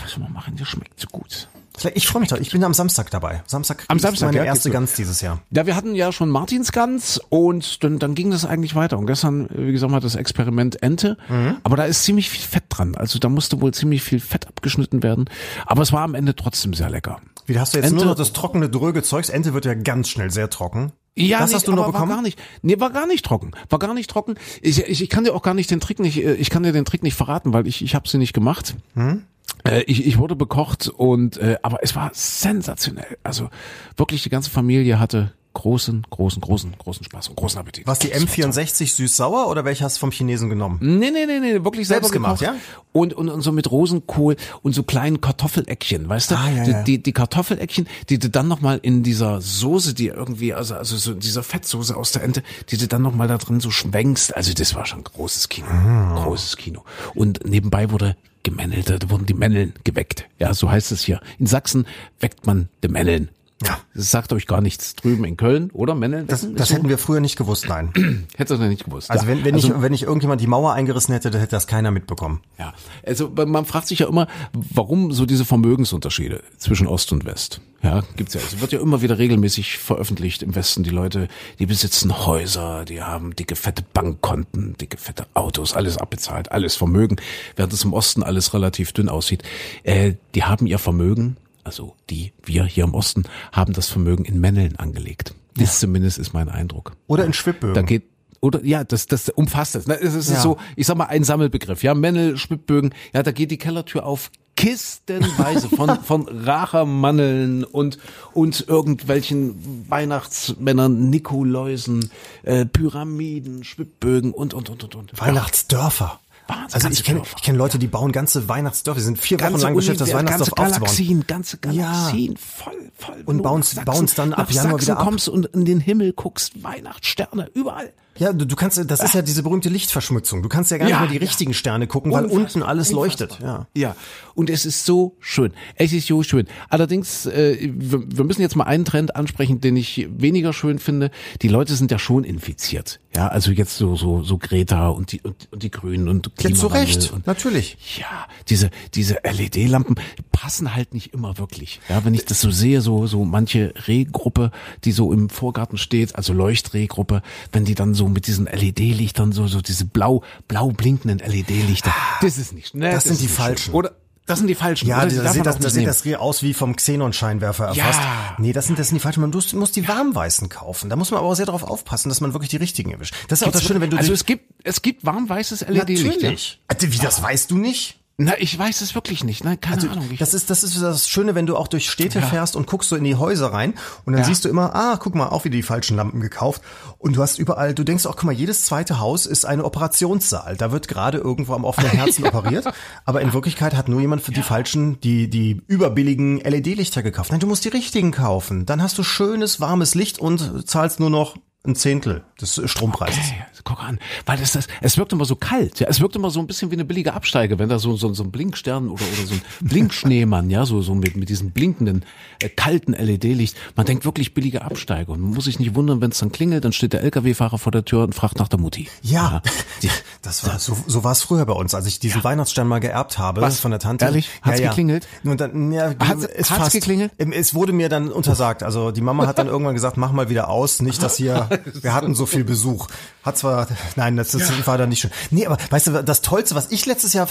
Speaker 2: was soll man machen? Der schmeckt so gut.
Speaker 3: Ich freue mich doch. Ich bin am Samstag dabei. Samstag
Speaker 2: am Samstag
Speaker 3: meine
Speaker 2: ja,
Speaker 3: erste Gans dieses Jahr.
Speaker 2: Ja, wir hatten ja schon Martinsgans und dann, dann ging das eigentlich weiter. Und gestern, wie gesagt, mal das Experiment Ente. Mhm. Aber da ist ziemlich viel Fett dran. Also da musste wohl ziemlich viel Fett abgeschnitten werden. Aber es war am Ende trotzdem sehr lecker.
Speaker 3: Wie hast du jetzt Ente, nur noch das trockene, dröge Zeugs? Ente wird ja ganz schnell sehr trocken.
Speaker 2: Ja, das nicht, hast du noch bekommen? War gar nicht. Nee, war gar nicht trocken. War gar nicht trocken. Ich, ich, ich kann dir auch gar nicht den Trick nicht, äh, ich kann dir den Trick nicht verraten, weil ich, ich habe sie nicht gemacht. Hm? Äh, ich, ich wurde bekocht und äh, aber es war sensationell. Also wirklich die ganze Familie hatte großen, großen, großen, großen Spaß und großen Appetit.
Speaker 3: Was die M64 süß-sauer oder welche hast du vom Chinesen genommen?
Speaker 2: Nee, nee, nee, nee, wirklich Selbst gemacht, ja? Und, und, und so mit Rosenkohl und so kleinen Kartoffeleckchen, weißt du?
Speaker 3: Ah, ja, ja.
Speaker 2: Die, die Kartoffeleckchen, die du dann nochmal in dieser Soße, die irgendwie, also, also so dieser Fettsoße aus der Ente, die du dann nochmal da drin so schwenkst. Also das war schon großes Kino. Mm. Großes Kino. Und nebenbei wurde gemännelt, da wurden die Männeln geweckt. Ja, so heißt es hier. In Sachsen weckt man die Männeln. Ja. Das sagt euch gar nichts drüben in Köln, oder Mennel?
Speaker 3: Das, das so? hätten wir früher nicht gewusst, nein.
Speaker 2: Hättest du nicht gewusst.
Speaker 3: Also ja. wenn, wenn, also, ich, wenn ich irgendjemand die Mauer eingerissen hätte, dann hätte das keiner mitbekommen.
Speaker 2: Ja, also man fragt sich ja immer, warum so diese Vermögensunterschiede zwischen Ost und West. Ja, gibt's ja. Es wird ja immer wieder regelmäßig veröffentlicht im Westen. Die Leute, die besitzen Häuser, die haben dicke, fette Bankkonten, dicke, fette Autos, alles abbezahlt, alles Vermögen, während es im Osten alles relativ dünn aussieht. Äh, die haben ihr Vermögen also die, wir hier im Osten, haben das Vermögen in Männeln angelegt. Das ja. zumindest ist mein Eindruck.
Speaker 3: Oder in Schwibbögen.
Speaker 2: Da geht, oder ja, das, das umfasst es. Es ist ja. so, ich sag mal, ein Sammelbegriff. Ja, Männel, Schwibbögen, ja, da geht die Kellertür auf. Kistenweise von, von Rachermanneln und, und irgendwelchen Weihnachtsmännern, Nikoläusen, äh, Pyramiden, Schwibbögen und, und, und, und, und.
Speaker 3: Weihnachtsdörfer. Wahnsinn. Also ich kenne ich kenn Leute, die bauen ganze Weihnachtsdörfer, die sind vier ganze Wochen lang beschäftigt, das Weihnachtsdorf
Speaker 2: ganze Galaxien, ganze Galaxien, ja. voll, voll.
Speaker 3: Und bauen es dann ab Januar wieder ab.
Speaker 2: kommst und in den Himmel guckst, Weihnachtssterne, überall.
Speaker 3: Ja, du, du kannst, das ist ja diese berühmte Lichtverschmutzung. Du kannst ja gar nicht mehr die richtigen Sterne gucken, weil Unfassbar. unten alles leuchtet. Ja.
Speaker 2: ja, und es ist so schön. Es ist so schön. Allerdings, äh, wir, wir müssen jetzt mal einen Trend ansprechen, den ich weniger schön finde. Die Leute sind ja schon infiziert. Ja, also jetzt so so so Greta und die und, und die Grünen und
Speaker 3: Klimawandel. Ja, zu Recht, und, natürlich.
Speaker 2: Ja, diese diese LED-Lampen passen halt nicht immer wirklich. Ja, wenn ich das so sehe, so so manche Rehgruppe, die so im Vorgarten steht, also Leuchtrehgruppe, wenn die dann so mit diesen LED-Lichtern so so diese blau blau blinkenden LED-Lichter,
Speaker 3: das ist nicht. Ne, das, das sind die falschen.
Speaker 2: Oder das sind die falschen.
Speaker 3: Ja, da sieht das, da sieht das aus wie vom Xenon-Scheinwerfer erfasst. Ja. Nee, das sind, das sind die falschen. Man muss, muss die warmweißen kaufen. Da muss man aber auch sehr darauf aufpassen, dass man wirklich die richtigen erwischt. Das ist auch das Schöne, wenn du...
Speaker 2: Also es gibt, es gibt warmweißes LED-Licht.
Speaker 3: Natürlich. Ja? Wie, das weißt du nicht?
Speaker 2: Na, ich weiß es wirklich nicht. Ne? Keine also, Ahnung.
Speaker 3: Das ist, das ist das Schöne, wenn du auch durch Städte ja. fährst und guckst so in die Häuser rein und dann ja. siehst du immer, ah, guck mal, auch wieder die falschen Lampen gekauft. Und du hast überall, du denkst auch, guck mal, jedes zweite Haus ist eine Operationssaal. Da wird gerade irgendwo am offenen Herzen operiert. Aber in Wirklichkeit hat nur jemand für die falschen, die, die überbilligen LED-Lichter gekauft. Nein, du musst die richtigen kaufen. Dann hast du schönes, warmes Licht und zahlst nur noch ein Zehntel des Strompreises. Okay,
Speaker 2: guck an, weil das, das, es wirkt immer so kalt, ja, es wirkt immer so ein bisschen wie eine billige Absteige, wenn da so, so, so ein Blinkstern oder, oder so ein Blinkschneemann, ja, so, so mit, mit diesem blinkenden, äh, kalten LED-Licht, man denkt wirklich billige Absteige und man muss sich nicht wundern, wenn es dann klingelt, dann steht der LKW-Fahrer vor der Tür und fragt nach der Mutti.
Speaker 3: Ja, ja. das war, so, so war es früher bei uns, als ich diesen ja. Weihnachtsstern mal geerbt habe Was? von der Tante.
Speaker 2: Ehrlich? Hat's ja, geklingelt?
Speaker 3: Und dann, ja,
Speaker 2: hat's, es hat's fast, geklingelt?
Speaker 3: Es wurde mir dann untersagt, also die Mama hat dann irgendwann gesagt, mach mal wieder aus, nicht, dass hier wir hatten so viel Besuch. Hat zwar, nein, das, das ja. war da nicht schön. Nee, aber weißt du, das Tollste, was ich letztes Jahr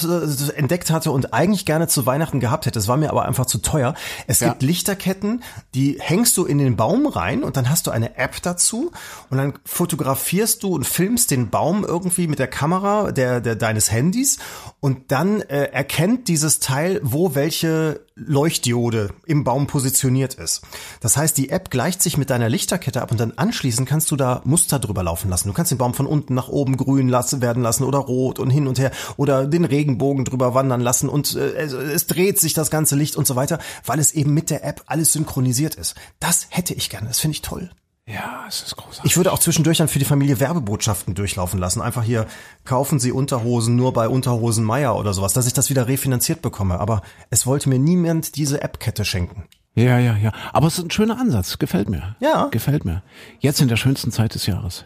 Speaker 3: entdeckt hatte und eigentlich gerne zu Weihnachten gehabt hätte, das war mir aber einfach zu teuer. Es ja. gibt Lichterketten, die hängst du in den Baum rein und dann hast du eine App dazu und dann fotografierst du und filmst den Baum irgendwie mit der Kamera der, der deines Handys und dann äh, erkennt dieses Teil, wo welche Leuchtdiode im Baum positioniert ist. Das heißt, die App gleicht sich mit deiner Lichterkette ab und dann anschließend kannst du da Muster drüber laufen lassen. Du kannst den Baum von unten nach oben grün lassen, werden lassen oder rot und hin und her oder den Regenbogen drüber wandern lassen und äh, es dreht sich das ganze Licht und so weiter, weil es eben mit der App alles synchronisiert ist. Das hätte ich gerne. Das finde ich toll.
Speaker 2: Ja, es ist großartig.
Speaker 3: Ich würde auch zwischendurch dann für die Familie Werbebotschaften durchlaufen lassen. Einfach hier, kaufen Sie Unterhosen nur bei Unterhosen Meier oder sowas, dass ich das wieder refinanziert bekomme. Aber es wollte mir niemand diese App-Kette schenken.
Speaker 2: Ja, ja, ja. Aber es ist ein schöner Ansatz. Gefällt mir.
Speaker 3: Ja.
Speaker 2: Gefällt mir. Jetzt in der schönsten Zeit des Jahres.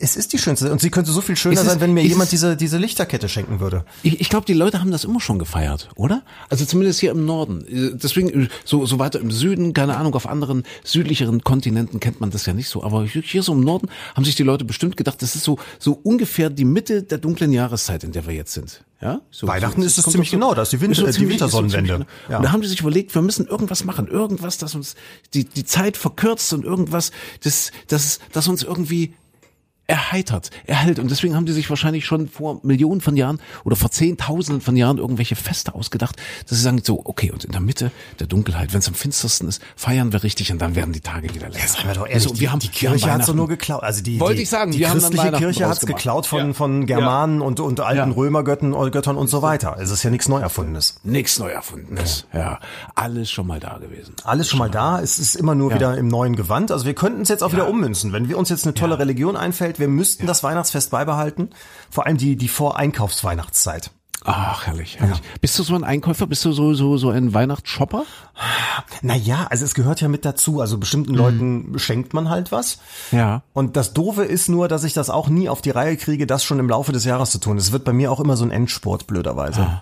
Speaker 3: Es ist die schönste und sie könnte so viel schöner sein, wenn mir jemand diese diese Lichterkette schenken würde.
Speaker 2: Ich, ich glaube, die Leute haben das immer schon gefeiert, oder? Also zumindest hier im Norden. Deswegen so so weiter im Süden, keine Ahnung, auf anderen südlicheren Kontinenten kennt man das ja nicht so, aber hier so im Norden haben sich die Leute bestimmt gedacht, das ist so so ungefähr die Mitte der dunklen Jahreszeit, in der wir jetzt sind. Ja?
Speaker 3: So, Weihnachten so, ist es ziemlich genau, das ist die, Winter, ist die Wintersonnenwende.
Speaker 2: Genau. Ja. Und da haben die sich überlegt, wir müssen irgendwas machen, irgendwas, das uns die die Zeit verkürzt und irgendwas, das das das uns irgendwie erheitert, erhält. Und deswegen haben die sich wahrscheinlich schon vor Millionen von Jahren oder vor Zehntausenden von Jahren irgendwelche Feste ausgedacht, dass sie sagen so, okay, und in der Mitte der Dunkelheit, wenn es am finstersten ist, feiern wir richtig und dann werden die Tage wieder länger. Ja,
Speaker 3: sagen wir doch ehrlich, also, wir die, haben, die Kirche hat so nur geklaut. Also die,
Speaker 2: Wollte ich sagen,
Speaker 3: die christliche Kirche hat's geklaut von, ja. von Germanen ja. und, und alten ja. Römergöttern Göttern und so weiter. Es ist ja nichts Neuerfundenes.
Speaker 2: Nichts Neuerfundenes, ja. Alles schon mal da gewesen.
Speaker 3: Alles schon mal da. Es ist immer nur wieder im neuen Gewand. Also wir könnten es jetzt auch wieder ummünzen. Wenn wir uns jetzt eine tolle Religion einfällt, wir müssten ja. das Weihnachtsfest beibehalten. Vor allem die, die Vor-Einkaufsweihnachtszeit.
Speaker 2: Ach, herrlich, herrlich. Ja. Bist du so ein Einkäufer? Bist du so, so, so ein Weihnachtsshopper?
Speaker 3: Naja, also es gehört ja mit dazu. Also bestimmten Leuten schenkt man halt was.
Speaker 2: Ja.
Speaker 3: Und das Doofe ist nur, dass ich das auch nie auf die Reihe kriege, das schon im Laufe des Jahres zu tun. Es wird bei mir auch immer so ein Endsport, blöderweise.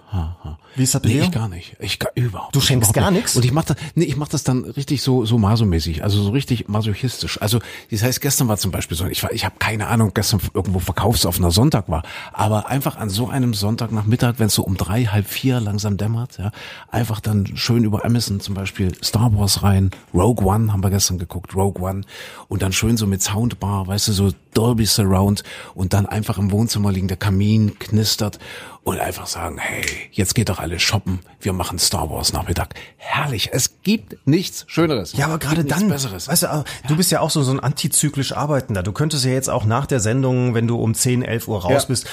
Speaker 3: Wie ist das bei
Speaker 2: Nee,
Speaker 3: dir?
Speaker 2: ich gar nicht. Ich gar, überhaupt.
Speaker 3: Du schenkst
Speaker 2: überhaupt
Speaker 3: gar
Speaker 2: nicht.
Speaker 3: nichts?
Speaker 2: Und ich mach das, nee, ich mach das dann richtig so so masomäßig, also so richtig masochistisch. Also das heißt, gestern war zum Beispiel so, ich war, ich habe keine Ahnung, gestern irgendwo verkaufsoffener Sonntag war, aber einfach an so einem Sonntagnachmittag, wenn es so um drei, halb vier langsam dämmert, ja, einfach dann schön über Amazon zum Beispiel Star Wars rein, Rogue One haben wir gestern geguckt, Rogue One und dann schön so mit Soundbar, weißt du, so Dolby Surround und dann einfach im Wohnzimmer liegen, der Kamin knistert und einfach sagen, hey, jetzt geht doch alle shoppen, wir machen Star Wars Nachmittag. Herrlich, es gibt nichts Schöneres.
Speaker 3: Ja, aber gerade dann,
Speaker 2: Besseres.
Speaker 3: weißt du, äh, du bist ja auch so, so ein antizyklisch Arbeitender. Du könntest ja jetzt auch nach der Sendung, wenn du um 10, 11 Uhr raus
Speaker 2: Ja.
Speaker 3: bist,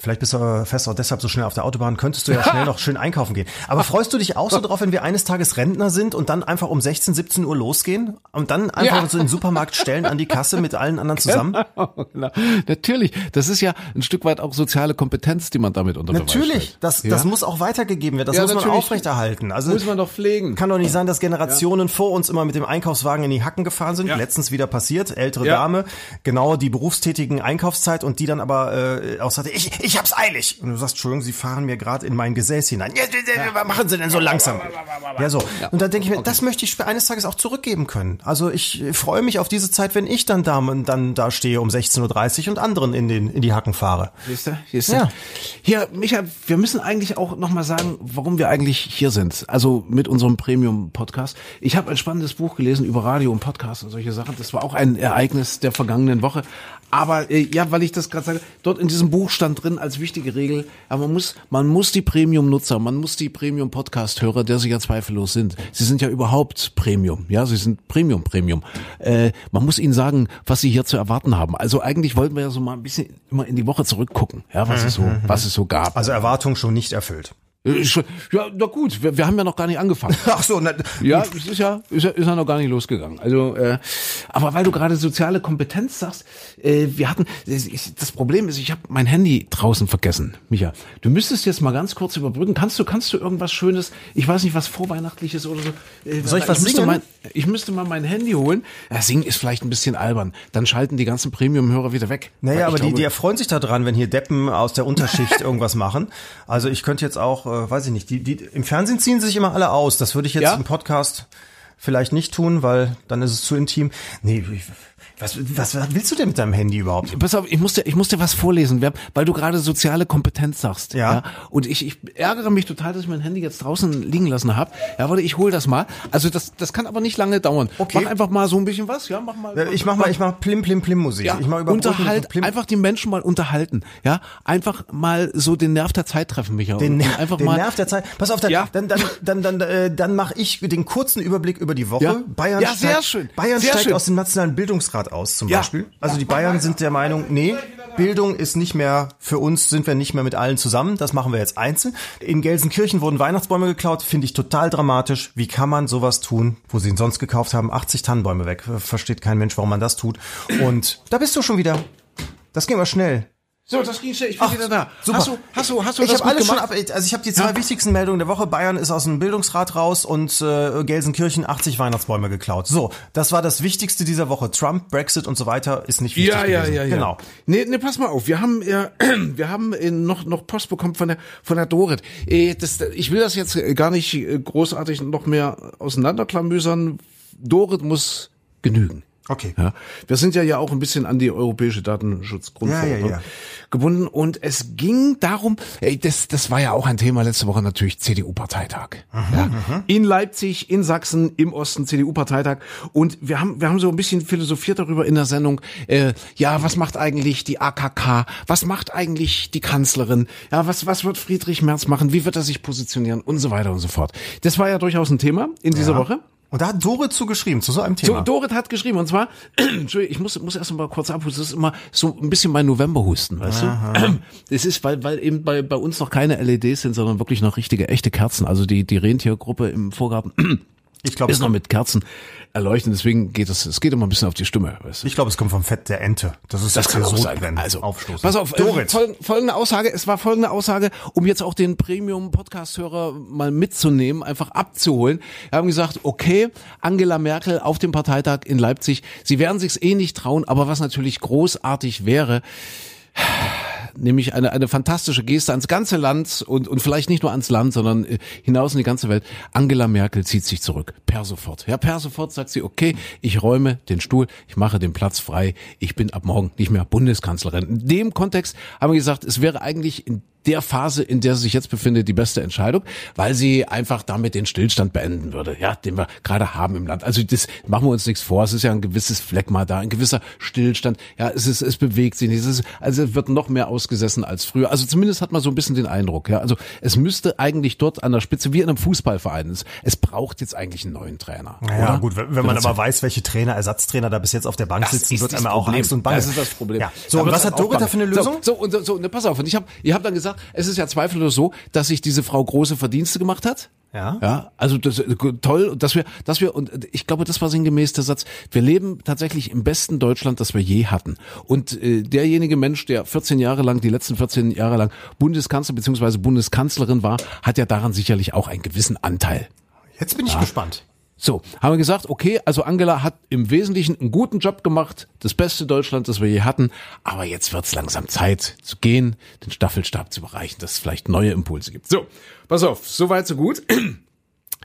Speaker 3: vielleicht bist du fest auch deshalb so schnell auf der Autobahn, könntest du ja schnell noch schön einkaufen gehen. Aber freust du dich auch so drauf, wenn wir eines Tages Rentner sind und dann einfach um 16, 17 Uhr losgehen und dann einfach
Speaker 2: Ja.
Speaker 3: so in den Supermarkt stellen an die Kasse mit allen anderen zusammen?
Speaker 2: Genau. Natürlich, das ist ja ein Stück weit auch soziale Kompetenz, die man damit unter
Speaker 3: Natürlich,
Speaker 2: stellt.
Speaker 3: das,
Speaker 2: ja?
Speaker 3: das muss auch weitergegeben werden. Das
Speaker 2: Ja,
Speaker 3: muss man aufrechterhalten. Also
Speaker 2: muss man doch pflegen.
Speaker 3: Kann doch nicht sein, dass Generationen vor uns immer mit dem Einkaufswagen in die Hacken gefahren sind. Letztens wieder passiert, ältere. Dame, genau die berufstätigen Einkaufszeit und die dann aber äh, auch sagte, ich, ich hab's eilig. Und du sagst, Entschuldigung, Sie fahren mir gerade in mein Gesäß hinein. Ja, ja, ja, was machen Sie denn so langsam? Ja, so. Und dann denke ich mir, das möchte ich eines Tages auch zurückgeben können. Also ich freue mich auf diese Zeit, wenn ich dann da, dann da stehe um 16.30 Uhr und anderen in, den, in die Hacken fahre.
Speaker 2: Siehst du? Siehst du?
Speaker 3: Ja.
Speaker 2: Hier, Micha, wir müssen eigentlich auch nochmal sagen, warum wir eigentlich hier sind. Also mit unserem Premium-Podcast. Ich habe ein spannendes Buch gelesen über Radio und Podcast und solche Sachen. Das war auch ein Ereignis der vergangenen Woche. Aber äh, ja, weil ich das gerade sage, dort in diesem Buch stand drin als wichtige Regel, ja, man muss, man muss die Premium-Nutzer, man muss die Premium-Podcast-Hörer, der sie ja zweifellos sind. Sie sind ja überhaupt Premium, ja, sie sind Premium, Premium. Äh, man muss ihnen sagen, was sie hier zu erwarten haben. Also eigentlich wollten wir ja so mal ein bisschen immer in die Woche zurückgucken, ja, was es so, was es so gab.
Speaker 3: Also Erwartung schon nicht erfüllt.
Speaker 2: Äh, Ja, na gut, wir, wir haben ja noch gar nicht angefangen.
Speaker 3: Ach so, na,
Speaker 2: Ja, es ist ja, ist ja, ist ja noch gar nicht losgegangen. Also, äh, aber weil du gerade soziale Kompetenz sagst, äh, wir hatten, ich, das Problem ist, ich habe mein Handy draußen vergessen, Micha. Du müsstest jetzt mal ganz kurz überbrücken. Kannst du, kannst du irgendwas Schönes, ich weiß nicht, was vorweihnachtliches oder so. Äh,
Speaker 3: Soll ich was
Speaker 2: müsste
Speaker 3: singen?
Speaker 2: Mein, ich müsste mal mein Handy holen. Ja, singen ist vielleicht ein bisschen albern. Dann schalten die ganzen Premium-Hörer wieder weg.
Speaker 3: Naja,
Speaker 2: ich
Speaker 3: aber die,
Speaker 2: glaube-
Speaker 3: die erfreuen sich daran, wenn hier Deppen aus der Unterschicht irgendwas machen. Also ich könnte jetzt auch, äh, weiß ich nicht, die, die im Fernsehen ziehen sich immer alle aus. Das würde ich jetzt
Speaker 2: Ja?
Speaker 3: im Podcast vielleicht nicht tun, weil dann ist es zu intim. Nee, ich- was, was, was willst du denn mit deinem Handy überhaupt?
Speaker 2: Pass auf, ich muss dir, ich muss dir was vorlesen, weil du gerade soziale Kompetenz sagst.
Speaker 3: Ja.
Speaker 2: Und ich, ich ärgere mich total, dass ich mein Handy jetzt draußen liegen lassen habe. Ja, warte, ich hol das mal. Also das, das kann aber nicht lange dauern.
Speaker 3: Okay.
Speaker 2: Mach einfach mal so ein bisschen was, ja, mach mal.
Speaker 3: Äh, Ich mach mal, ich mach Plim Plim Plim Musik.
Speaker 2: ja,
Speaker 3: ich mach
Speaker 2: unterhalt,
Speaker 3: Plim,
Speaker 2: einfach die Menschen mal unterhalten, ja, einfach mal so den Nerv der Zeit treffen, Micha.
Speaker 3: den, Ner-
Speaker 2: einfach
Speaker 3: den
Speaker 2: mal.
Speaker 3: Nerv der Zeit. Pass auf, dann,
Speaker 2: Ja.
Speaker 3: dann, dann, dann, dann, äh, dann mache ich den kurzen Überblick über die Woche.
Speaker 2: Ja.
Speaker 3: Bayern
Speaker 2: Ja, sehr
Speaker 3: steigt,
Speaker 2: schön.
Speaker 3: Bayern
Speaker 2: Sehr
Speaker 3: steigt
Speaker 2: schön.
Speaker 3: aus dem Nationalen Bildungsrat aus, zum
Speaker 2: Ja.
Speaker 3: Beispiel. Also die Bayern sind der Meinung, nee, Bildung ist nicht mehr, für uns sind wir nicht mehr mit allen zusammen, das machen wir jetzt einzeln. In Gelsenkirchen wurden Weihnachtsbäume geklaut, finde ich total dramatisch. Wie kann man sowas tun, wo sie ihn sonst gekauft haben? 80 Tannenbäume weg. Versteht kein Mensch, warum man das tut. Und da bist du schon wieder. Das ging aber schnell.
Speaker 2: So, das ging schnell, ich bin
Speaker 3: Ach,
Speaker 2: wieder da.
Speaker 3: super.
Speaker 2: Hast du, hast du, hast du
Speaker 3: ich
Speaker 2: das
Speaker 3: habe
Speaker 2: gut
Speaker 3: alles schon
Speaker 2: gemacht?
Speaker 3: ab, also ich habe die zwei
Speaker 2: Ja.
Speaker 3: wichtigsten Meldungen der Woche. Bayern ist aus dem Bildungsrat raus und äh, Gelsenkirchen 80 Weihnachtsbäume geklaut. So, das war das Wichtigste dieser Woche. Trump, Brexit und so weiter ist nicht wichtig
Speaker 2: Ja, ja,
Speaker 3: gewesen.
Speaker 2: ja, ja.
Speaker 3: Genau.
Speaker 2: Nee, nee, pass mal auf. Wir haben, äh, wir haben äh, noch, noch Post bekommen von der, von der Dorit. Äh, das, ich will das jetzt äh, gar nicht großartig noch mehr auseinanderklamüsern. Dorit muss genügen.
Speaker 3: Okay.
Speaker 2: Ja, wir sind ja ja auch ein bisschen an die europäische Datenschutzgrundverordnung
Speaker 3: Ja, ja, ja.
Speaker 2: gebunden und es ging darum, ey, das, das war ja auch ein Thema letzte Woche natürlich CDU-Parteitag. Ja, in Leipzig, in Sachsen, im Osten CDU-Parteitag und wir haben wir haben so ein bisschen philosophiert darüber in der Sendung. Äh, ja, was macht eigentlich die AKK? Was macht eigentlich die Kanzlerin? Ja, was was wird Friedrich Merz machen? Wie wird er sich positionieren und so weiter und so fort. Das war ja durchaus ein Thema in dieser Woche.
Speaker 3: Und da hat Dore zugeschrieben zu so einem
Speaker 2: So,
Speaker 3: Thema.
Speaker 2: Dorit hat geschrieben, und zwar, Entschuldigung, ich muss, muss erst mal kurz abhusten, das ist immer so ein bisschen mein Novemberhusten, weißt du? Das ist, weil, weil eben bei, bei uns noch keine LEDs sind, sondern wirklich noch richtige, echte Kerzen, also die, die Rentiergruppe im Vorgarten.
Speaker 3: Ich glaube,
Speaker 2: ist noch mit Kerzen erleuchten. Deswegen geht es, es geht immer ein bisschen auf die Stimme.
Speaker 3: Weißt du? Ich glaube, es kommt vom Fett der Ente. Das ist
Speaker 2: das kann auch sein. Also, aufstoßen. pass auf, äh, fol folgende Aussage. Es war folgende Aussage, um jetzt auch den Premium-Podcast-Hörer mal mitzunehmen, einfach abzuholen. Wir haben gesagt, okay, Angela Merkel auf dem Parteitag in Leipzig. Sie werden sich's eh nicht trauen, aber was natürlich großartig wäre, nämlich eine, eine fantastische Geste ans ganze Land und, und vielleicht nicht nur ans Land, sondern äh, hinaus in die ganze Welt. Angela Merkel zieht sich zurück. Per sofort. Ja, per sofort sagt sie, okay, ich räume den Stuhl, ich mache den Platz frei, ich bin ab morgen nicht mehr Bundeskanzlerin. In dem Kontext haben wir gesagt, es wäre eigentlich in der Phase, in der sie sich jetzt befindet, die beste Entscheidung, weil sie einfach damit den Stillstand beenden würde, ja, den wir gerade haben im Land. Also das machen wir uns nichts vor. Es ist ja ein gewisses Phlegma da, ein gewisser Stillstand. Ja, es ist, es bewegt sich nicht. Es ist, also es wird noch mehr ausgesessen als früher. Also zumindest hat man so ein bisschen den Eindruck. Ja, also es müsste eigentlich dort an der Spitze wie in einem Fußballverein. Es, es braucht jetzt eigentlich einen neuen Trainer.
Speaker 3: Ja, gut, wenn, wenn man aber weiß, welche Trainer, Ersatztrainer da bis jetzt auf der Bank das sitzen, wird einem auch Angst und Bange.
Speaker 2: Das ist das Problem. Ja.
Speaker 3: So, und was hat Dorit da für eine Lösung?
Speaker 2: So, so und so, ne, pass auf. Und ich habe, ihr habt dann gesagt gesagt, es ist ja zweifellos so, dass sich diese Frau große Verdienste gemacht hat.
Speaker 3: Ja.
Speaker 2: Ja, also das toll, dass wir, dass wir und ich glaube, das war sinngemäß der Satz. Wir leben tatsächlich im besten Deutschland, das wir je hatten. Und äh, derjenige Mensch, der 14 Jahre lang, die letzten 14 Jahre lang Bundeskanzler bzw. Bundeskanzlerin war, hat ja daran sicherlich auch einen gewissen Anteil.
Speaker 3: Jetzt bin ich ja. gespannt.
Speaker 2: So, haben wir gesagt, okay, also Angela hat im Wesentlichen einen guten Job gemacht, das beste Deutschland, das wir je hatten, aber jetzt wird's langsam Zeit zu gehen, den Staffelstab zu bereichen, dass es vielleicht neue Impulse gibt. So, pass auf, soweit so gut.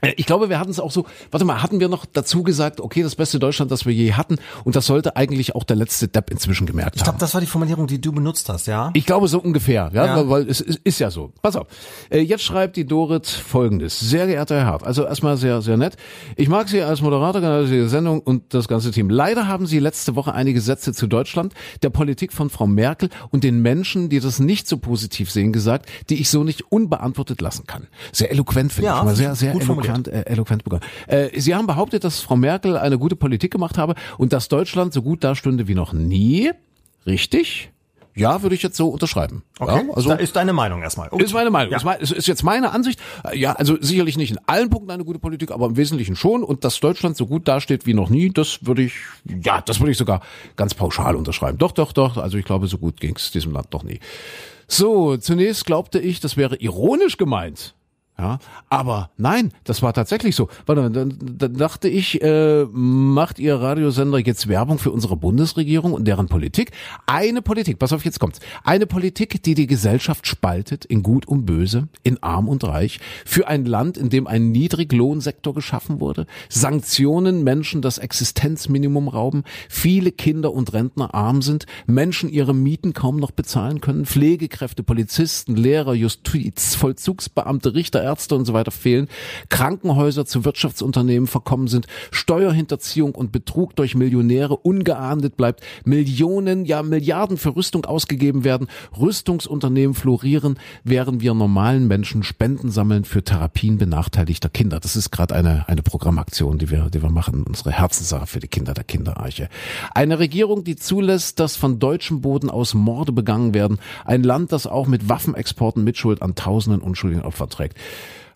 Speaker 2: Äh, ich glaube, wir hatten es auch so, warte mal, hatten wir noch dazu gesagt, okay, das beste Deutschland, das wir je hatten und das sollte eigentlich auch der letzte Depp inzwischen gemerkt
Speaker 3: haben. Ich glaube, das war die Formulierung, die du benutzt hast, ja?
Speaker 2: Ich glaube so ungefähr, ja, ja. Weil, es ist, ist ja so. Pass auf. Äh, jetzt schreibt die Dorit folgendes. Sehr geehrter Herr Hart, also erstmal sehr, sehr nett. Ich mag Sie als Moderator, also die Sendung und das ganze Team. Leider haben Sie letzte Woche einige Sätze zu Deutschland, der Politik von Frau Merkel und den Menschen, die das nicht so positiv sehen, gesagt, die ich so nicht unbeantwortet lassen kann. Sehr eloquent, finde ja, ich. Mal sehr, sehr eloquent eloquent, äh, eloquent begonnen. Äh, Sie haben behauptet, dass Frau Merkel eine gute Politik gemacht habe und dass Deutschland so gut dastünde wie noch nie. Richtig? Ja, würde ich jetzt so unterschreiben.
Speaker 3: Okay,
Speaker 2: ja,
Speaker 3: also da ist deine Meinung erstmal.
Speaker 2: Okay. Ist meine Meinung. Ja. Ist, ist jetzt meine Ansicht. Ja, also sicherlich nicht in allen Punkten eine gute Politik, aber im Wesentlichen schon. Und dass Deutschland so gut dasteht wie noch nie, das würde ich, ja, das würde ich sogar ganz pauschal unterschreiben. Doch, doch, doch. Also ich glaube, so gut ging es diesem Land noch nie. So, zunächst glaubte ich, das wäre ironisch gemeint. Ja, aber nein, das war tatsächlich so. Warte, dann, dann dachte ich, äh, macht ihr Radiosender jetzt Werbung für unsere Bundesregierung und deren Politik? Eine Politik, pass auf, jetzt kommt's. Eine Politik, die die Gesellschaft spaltet in Gut und Böse, in Arm und Reich, für ein Land, in dem ein Niedriglohnsektor geschaffen wurde, Sanktionen Menschen das Existenzminimum rauben, viele Kinder und Rentner arm sind, Menschen ihre Mieten kaum noch bezahlen können, Pflegekräfte, Polizisten, Lehrer, Justiz, Vollzugsbeamte, Richter, Ärzte und so weiter fehlen, Krankenhäuser zu Wirtschaftsunternehmen verkommen sind, Steuerhinterziehung und Betrug durch Millionäre ungeahndet bleibt, Millionen, ja Milliarden für Rüstung ausgegeben werden, Rüstungsunternehmen florieren, während wir normalen Menschen Spenden sammeln für Therapien benachteiligter Kinder. Das ist gerade eine, eine Programmaktion, die wir, die wir machen, unsere Herzenssache für die Kinder der Kinderarche. Eine Regierung, die zulässt, dass von deutschem Boden aus Morde begangen werden. Ein Land, das auch mit Waffenexporten Mitschuld an tausenden unschuldigen Opfern trägt.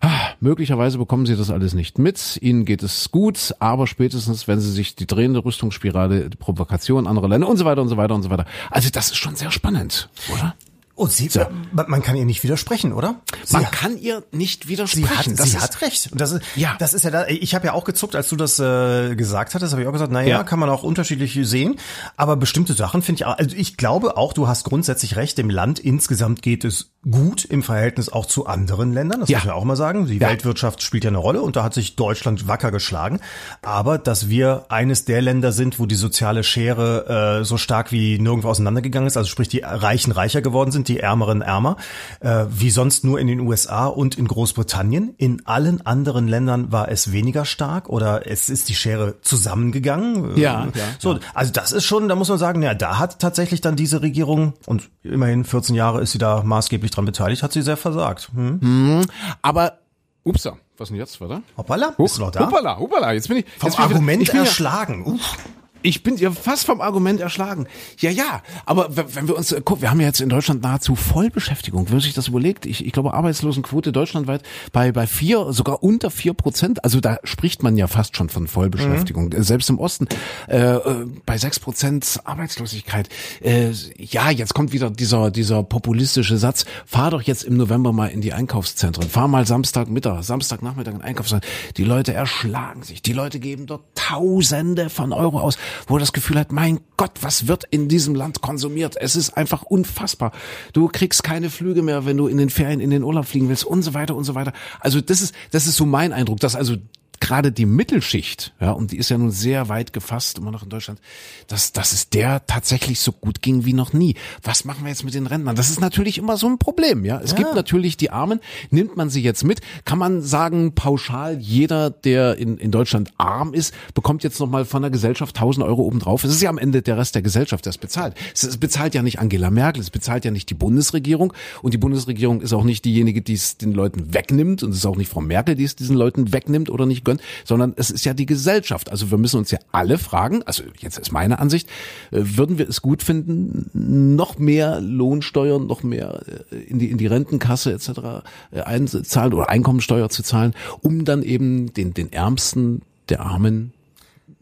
Speaker 2: Ah, möglicherweise bekommen Sie das alles nicht mit. Ihnen geht es gut, aber spätestens, wenn Sie sich die drehende Rüstungsspirale, die Provokation anderer Länder und so weiter und so weiter und so weiter. Also das ist schon sehr spannend, oder?
Speaker 3: Und oh, sie, so. man kann ihr nicht widersprechen, oder?
Speaker 2: Sie man kann ihr nicht widersprechen.
Speaker 3: Sie hat, das sie hat recht. Und das ist, ja. das ist ja da, ich habe ja auch gezuckt, als du das äh, gesagt hattest, habe ich auch gesagt, naja, ja. kann man auch unterschiedlich sehen. Aber bestimmte Sachen finde ich auch, also ich glaube auch, du hast grundsätzlich recht, dem Land insgesamt geht es gut im Verhältnis auch zu anderen Ländern. Das ja. muss man auch mal sagen. Die ja. Weltwirtschaft spielt ja eine Rolle und da hat sich Deutschland wacker geschlagen. Aber dass wir eines der Länder sind, wo die soziale Schere äh, so stark wie nirgendwo auseinandergegangen ist, also sprich die Reichen reicher geworden sind, die Ärmeren ärmer, äh, wie sonst nur in den USA und in Großbritannien. In allen anderen Ländern war es weniger stark oder es ist die Schere zusammengegangen.
Speaker 2: Ja,
Speaker 3: ja so, also das ist schon, da muss man sagen, ja, da hat tatsächlich dann diese Regierung und immerhin 14 Jahre ist sie da maßgeblich dran beteiligt, hat sie sehr versagt.
Speaker 2: Hm? Hm, aber Upsa, was denn jetzt, warte?
Speaker 3: Hoppala,
Speaker 2: bist du noch da? Hoppala, hoppala, jetzt bin ich.
Speaker 3: Vom
Speaker 2: jetzt
Speaker 3: Argument ich wieder, erschlagen. Uff.
Speaker 2: Ich bin dir fast vom Argument erschlagen. Ja, ja, aber wenn wir uns, gucken, wir haben ja jetzt in Deutschland nahezu Vollbeschäftigung. Wenn sich das überlegt, ich, ich glaube Arbeitslosenquote deutschlandweit bei, bei vier, sogar unter vier Prozent, also da spricht man ja fast schon von Vollbeschäftigung. Mhm. Selbst im Osten äh, äh bei sechs Prozent Arbeitslosigkeit. Äh, ja, jetzt kommt wieder dieser, dieser populistische Satz, fahr doch jetzt im November mal in die Einkaufszentren, fahr mal Samstagmittag, Samstagnachmittag in Einkaufszentren. Die Leute erschlagen sich, die Leute geben dort Tausende von Euro aus wo er das Gefühl hat, mein Gott, was wird in diesem Land konsumiert? Es ist einfach unfassbar. Du kriegst keine Flüge mehr, wenn du in den Ferien in den Urlaub fliegen willst und so weiter und so weiter. Also das ist, das ist so mein Eindruck, dass also gerade die Mittelschicht, ja, und die ist ja nun sehr weit gefasst, immer noch in Deutschland, dass, dass es der tatsächlich so gut ging wie noch nie. Was machen wir jetzt mit den Rentnern? Das ist natürlich immer so ein Problem, ja. Es ja. gibt natürlich die Armen, nimmt man sie jetzt mit? Kann man sagen, pauschal, jeder, der in, in Deutschland arm ist, bekommt jetzt nochmal von der Gesellschaft 1000 Euro obendrauf. Es ist ja am Ende der Rest der Gesellschaft, der es bezahlt. Es bezahlt ja nicht Angela Merkel, es bezahlt ja nicht die Bundesregierung und die Bundesregierung ist auch nicht diejenige, die es den Leuten wegnimmt und es ist auch nicht Frau Merkel, die es diesen Leuten wegnimmt oder nicht gönnt, sondern es ist ja die Gesellschaft. Also wir müssen uns ja alle fragen, also jetzt ist meine Ansicht, äh, würden wir es gut finden, noch mehr Lohnsteuern, noch mehr äh, in die, in die Rentenkasse etc. Äh, einzahlen oder Einkommensteuer zu zahlen, um dann eben den, den Ärmsten der Armen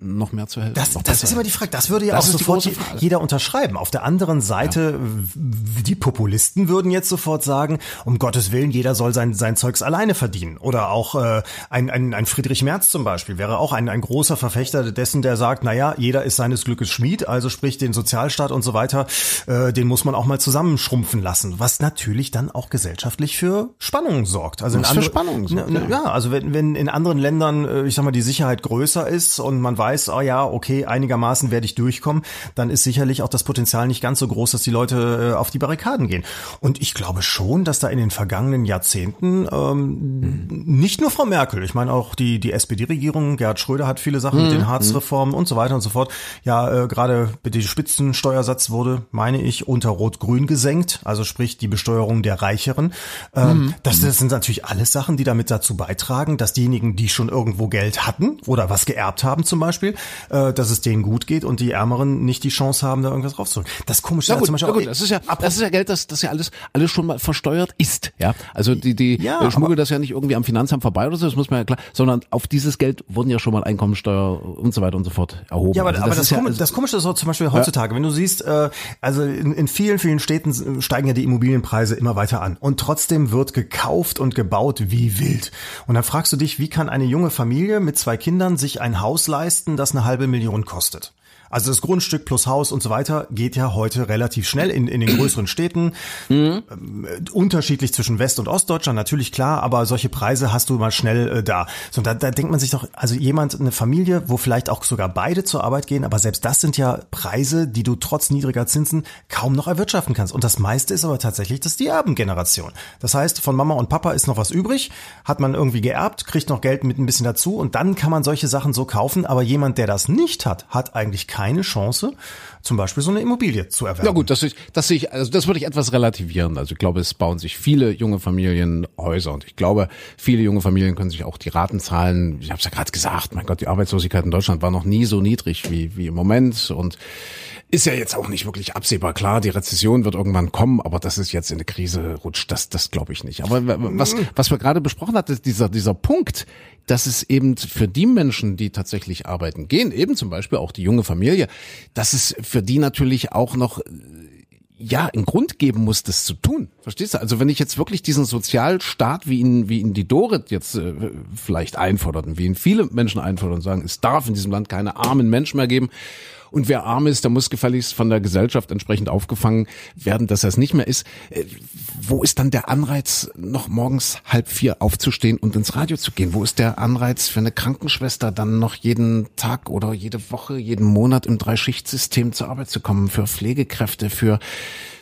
Speaker 2: noch mehr zu helfen.
Speaker 3: Das, das ist immer die Frage. Das würde ja das auch sofort jeder unterschreiben. Auf der anderen Seite, ja. die Populisten würden jetzt sofort sagen, um Gottes Willen, jeder soll sein, sein Zeugs alleine verdienen. Oder auch äh, ein, ein, ein Friedrich Merz zum Beispiel wäre auch ein, ein großer Verfechter dessen, der sagt, naja, jeder ist seines Glückes Schmied, also sprich den Sozialstaat und so weiter, äh, den muss man auch mal zusammenschrumpfen lassen. Was natürlich dann auch gesellschaftlich für Spannungen sorgt. Also
Speaker 2: in für Spannungen
Speaker 3: sorgt, ja. ja, also wenn, wenn in anderen Ländern, äh, ich sag mal, die Sicherheit größer ist und man weiß, weiß, oh ja, okay, einigermaßen werde ich durchkommen, dann ist sicherlich auch das Potenzial nicht ganz so groß, dass die Leute äh, auf die Barrikaden gehen. Und ich glaube schon, dass da in den vergangenen Jahrzehnten ähm, nicht nur Frau Merkel, ich meine auch die, die SPD-Regierung, Gerhard Schröder hat viele Sachen mhm. mit den Harzreformen und so weiter und so fort. Ja, äh, gerade der Spitzensteuersatz wurde, meine ich, unter Rot-Grün gesenkt, also sprich die Besteuerung der Reicheren. Ähm, mhm. das, das sind natürlich alles Sachen, die damit dazu beitragen, dass diejenigen, die schon irgendwo Geld hatten oder was geerbt haben zum Beispiel, Beispiel, äh, dass es denen gut geht und die Ärmeren nicht die Chance haben, da irgendwas rauszuholen. Das komische
Speaker 2: ja, zum Beispiel. Gut, das ist ja, das ist ja Geld, das, das ja alles, alles schon mal versteuert ist. Ja, also die, die ja, äh, schmuggeln das ja nicht irgendwie am Finanzamt vorbei oder so, das muss man ja klar, sondern auf dieses Geld wurden ja schon mal Einkommensteuer und so weiter und so fort erhoben.
Speaker 3: Ja, aber, also das, aber das, komisch, ja, das Komische ist auch zum Beispiel heutzutage, wenn du siehst, äh, also in, in vielen, vielen Städten steigen ja die Immobilienpreise immer weiter an und trotzdem wird gekauft und gebaut wie wild. Und dann fragst du dich, wie kann eine junge Familie mit zwei Kindern sich ein Haus leisten, das eine halbe Million kostet. Also das Grundstück plus Haus und so weiter geht ja heute relativ schnell in, in den größeren Städten. Mhm. Ähm, unterschiedlich zwischen West- und Ostdeutschland, natürlich klar, aber solche Preise hast du mal schnell äh, da. So, da, da denkt man sich doch, also jemand, eine Familie, wo vielleicht auch sogar beide zur Arbeit gehen, aber selbst das sind ja Preise, die du trotz niedriger Zinsen kaum noch erwirtschaften kannst. Und das meiste ist aber tatsächlich das die Erbengeneration. Das heißt, von Mama und Papa ist noch was übrig, hat man irgendwie geerbt, kriegt noch Geld mit ein bisschen dazu und dann kann man solche Sachen so kaufen, aber jemand, der das nicht hat, hat eigentlich keine Chance, zum Beispiel so eine Immobilie zu erwerben.
Speaker 2: Ja gut, das, das, ich, also das würde ich etwas relativieren. Also ich glaube, es bauen sich viele junge Familien Häuser und ich glaube, viele junge Familien können sich auch die Raten zahlen. Ich habe es ja gerade gesagt, mein Gott, die Arbeitslosigkeit in Deutschland war noch nie so niedrig wie, wie im Moment und ist ja jetzt auch nicht wirklich absehbar. Klar, die Rezession wird irgendwann kommen, aber dass es jetzt in eine Krise rutscht, das, das glaube ich nicht. Aber was, was wir gerade besprochen hatten, dieser, dieser Punkt, dass es eben für die Menschen, die tatsächlich arbeiten gehen, eben zum Beispiel auch die junge Familie, dass es für die natürlich auch noch ja, einen Grund geben muss, das zu tun. Verstehst du? Also wenn ich jetzt wirklich diesen Sozialstaat, wie ihn, wie ihn die Dorit jetzt äh, vielleicht einfordert und wie ihn viele Menschen einfordern und sagen, es darf in diesem Land keine armen Menschen mehr geben und wer arm ist, der muss gefälligst von der Gesellschaft entsprechend aufgefangen werden, dass er es nicht mehr ist. Äh, wo ist dann der Anreiz, noch morgens halb vier aufzustehen und ins Radio zu gehen? Wo ist der Anreiz für eine Krankenschwester, dann noch jeden Tag oder jede Woche, jeden Monat im Dreischichtsystem zur Arbeit zu kommen? Für Pflegekräfte, für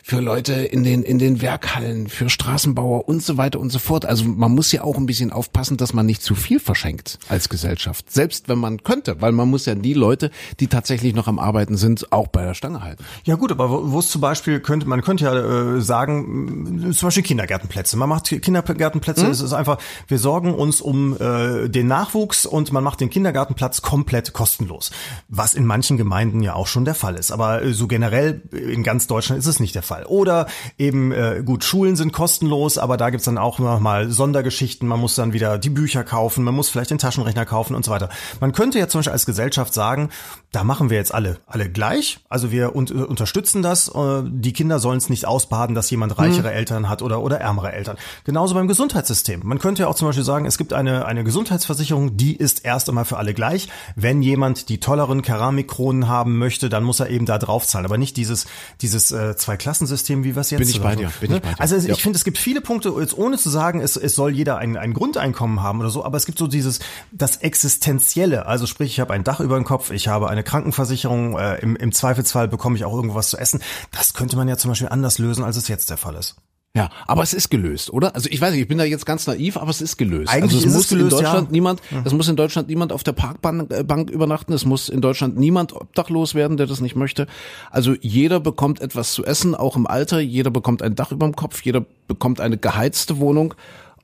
Speaker 2: für Leute in den, in den Werkhallen, für Straßenbauer und so weiter und so fort. Also man muss ja auch ein bisschen aufpassen, dass man nicht zu viel verschenkt als Gesellschaft. Selbst wenn man könnte, weil man muss ja die Leute, die tatsächlich noch am Arbeiten sind, auch bei der Stange halten.
Speaker 3: Ja gut, aber wo, wo es zum Beispiel könnte, man könnte ja äh, sagen, zum Beispiel Kindergärtenplätze. Man macht Kindergärtenplätze, mhm. es ist einfach, wir sorgen uns um äh, den Nachwuchs und man macht den Kindergartenplatz komplett kostenlos. Was in manchen Gemeinden ja auch schon der Fall ist. Aber äh, so generell in ganz Deutschland ist es nicht der Fall. Oder eben, äh, gut, Schulen sind kostenlos, aber da gibt's dann auch noch mal Sondergeschichten. Man muss dann wieder die Bücher kaufen, man muss vielleicht den Taschenrechner kaufen und so weiter. Man könnte ja zum Beispiel als Gesellschaft sagen, da machen wir jetzt alle, alle gleich. Also wir un äh, unterstützen das. Äh, die Kinder sollen es nicht ausbaden, dass jemand reichere mhm. Eltern hat oder, oder ärmere Eltern. Genauso beim Gesundheitssystem. Man könnte ja auch zum Beispiel sagen, es gibt eine, eine Gesundheitsversicherung, die ist erst einmal für alle gleich. Wenn jemand die tolleren Keramikkronen haben möchte, dann muss er eben da draufzahlen. Aber nicht dieses, dieses äh, Zwei-Klassensystem, wie wir es jetzt
Speaker 2: Bin ich bei dir. Bin ich bei dir.
Speaker 3: Also ich finde, es gibt viele Punkte, jetzt ohne zu sagen, es, es soll jeder ein, ein Grundeinkommen haben oder so, aber es gibt so dieses, das Existenzielle. Also sprich, ich habe ein Dach über dem Kopf, ich habe eine Krankenversicherung, äh, im, im Zweifelsfall bekomme ich auch irgendwas zu essen. Das könnte man ja zum Beispiel anders lösen, als es jetzt der Fall ist.
Speaker 2: Ja, aber es ist gelöst, oder? Also ich weiß nicht, ich bin da jetzt ganz naiv, aber es ist gelöst.
Speaker 3: Eigentlich
Speaker 2: also
Speaker 3: es muss gelöst,
Speaker 2: in Deutschland
Speaker 3: ja.
Speaker 2: niemand, es muss in Deutschland niemand auf der Parkbank äh, übernachten, es muss in Deutschland niemand obdachlos werden, der das nicht möchte. Also jeder bekommt etwas zu essen, auch im Alter, jeder bekommt ein Dach über dem Kopf, jeder bekommt eine geheizte Wohnung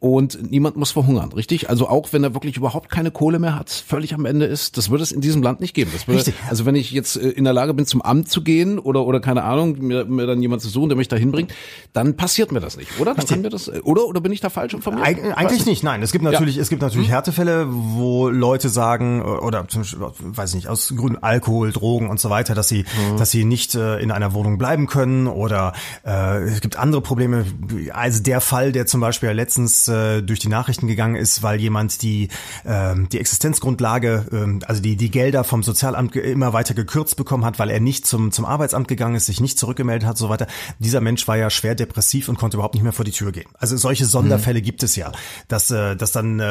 Speaker 2: und niemand muss verhungern, richtig? Also auch wenn er wirklich überhaupt keine Kohle mehr hat, völlig am Ende ist, das würde es in diesem Land nicht geben. Das würde, richtig. Also wenn ich jetzt äh, in der Lage bin, zum Amt zu gehen oder oder keine Ahnung, mir, mir dann jemand zu suchen, der mich da hinbringt, dann passiert mir das nicht, oder? Dann kann mir das, äh, oder oder bin ich da falsch informiert?
Speaker 3: Eig eigentlich nicht, nein. Es gibt natürlich, ja. es gibt natürlich hm? Härtefälle, wo Leute sagen äh, oder zum Beispiel, weiß ich nicht, aus Gründen Alkohol, Drogen und so weiter, dass sie, hm. dass sie nicht äh, in einer Wohnung bleiben können oder äh, es gibt andere Probleme. Also der Fall, der zum Beispiel letztens äh, durch die Nachrichten gegangen ist, weil jemand die äh, die Existenzgrundlage, äh, also die die Gelder vom Sozialamt immer weiter gekürzt bekommen hat, weil er nicht zum zum Arbeitsamt gegangen ist, sich nicht zurückgemeldet hat, so weiter. Dieser Mensch war ja schwer depressiv und konnte überhaupt nicht mehr vor die Tür gehen. Also solche Sonderfälle mhm. gibt es ja, dass äh, dass dann äh,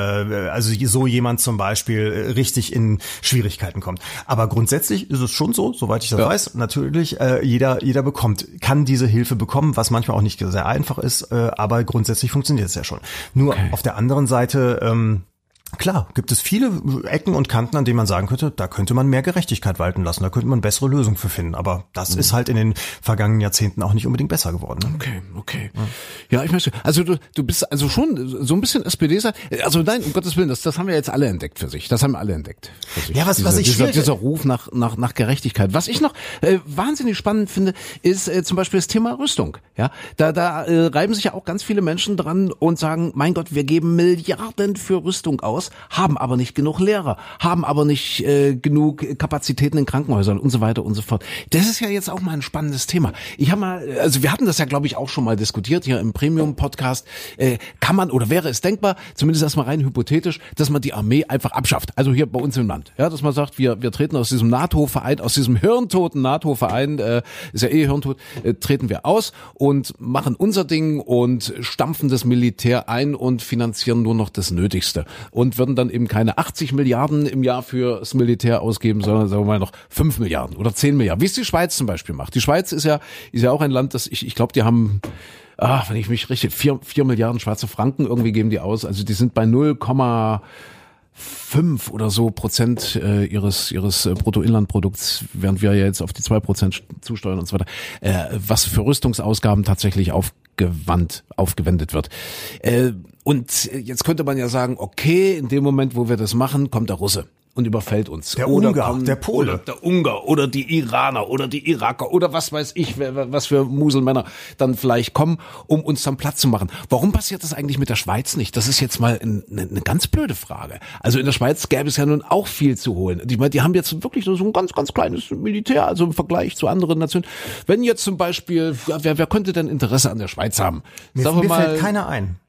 Speaker 3: also so jemand zum Beispiel richtig in Schwierigkeiten kommt. Aber grundsätzlich ist es schon so, soweit ich das ja. weiß, natürlich äh, jeder jeder bekommt kann diese Hilfe bekommen, was manchmal auch nicht sehr einfach ist, äh, aber grundsätzlich funktioniert es ja schon. Nur okay. Auf der anderen Seite ähm, Klar, gibt es viele Ecken und Kanten, an denen man sagen könnte, da könnte man mehr Gerechtigkeit walten lassen, da könnte man bessere Lösungen für finden. Aber das mhm. ist halt in den vergangenen Jahrzehnten auch nicht unbedingt besser geworden. Ne?
Speaker 2: Okay, okay. Ja. ja, ich möchte, also du, du bist also schon so ein bisschen SPD, also nein, um Gottes Willen, das, das haben wir jetzt alle entdeckt für sich. Das haben wir alle entdeckt.
Speaker 3: Ja, was,
Speaker 2: dieser,
Speaker 3: was ich
Speaker 2: dieser, dieser Ruf nach, nach, nach Gerechtigkeit. Was ich noch äh, wahnsinnig spannend finde, ist äh, zum Beispiel das Thema Rüstung. Ja, da, da äh, reiben sich ja auch ganz viele Menschen dran und sagen, mein Gott, wir geben Milliarden für Rüstung aus, haben aber nicht genug Lehrer, haben aber nicht äh, genug Kapazitäten in Krankenhäusern und so weiter und so fort. Das ist ja jetzt auch mal ein spannendes Thema. Ich habe mal, also wir hatten das ja, glaube ich, auch schon mal diskutiert hier im Premium-Podcast. Äh, kann man oder wäre es denkbar, zumindest erstmal rein hypothetisch, dass man die Armee einfach abschafft? Also hier bei uns im Land, ja, dass man sagt, wir wir treten aus diesem NATO-Verein, aus diesem hirntoten NATO-Verein, äh, ist ja eh hirntot, äh, treten wir aus und machen unser Ding und stampfen das Militär ein und finanzieren nur noch das Nötigste und würden dann eben keine 80 Milliarden im Jahr fürs Militär ausgeben, sondern sagen wir mal noch 5 Milliarden oder 10 Milliarden, wie es die Schweiz zum Beispiel macht. Die Schweiz ist ja, ist ja auch ein Land, das ich, ich glaube, die haben ah, wenn ich mich richtig, vier, vier Milliarden schwarze Franken irgendwie geben die aus. Also die sind bei 0, fünf oder so Prozent äh, ihres ihres äh, Bruttoinlandprodukts, während wir ja jetzt auf die zwei Prozent zusteuern und so weiter, äh, was für Rüstungsausgaben tatsächlich aufgewandt aufgewendet wird. Äh, und jetzt könnte man ja sagen, okay, in dem Moment, wo wir das machen, kommt der Russe und überfällt uns.
Speaker 3: Der oder Ungar, kommen, der Pole.
Speaker 2: der Ungar oder die Iraner oder die Iraker oder was weiß ich, was für Muselmänner dann vielleicht kommen, um uns dann Platz zu machen. Warum passiert das eigentlich mit der Schweiz nicht? Das ist jetzt mal eine, eine ganz blöde Frage. Also in der Schweiz gäbe es ja nun auch viel zu holen. Ich meine, die haben jetzt wirklich so ein ganz, ganz kleines Militär, also im Vergleich zu anderen Nationen. Wenn jetzt zum Beispiel, wer, wer könnte denn Interesse an der Schweiz haben?
Speaker 3: Mir, mir mal, fällt keiner ein.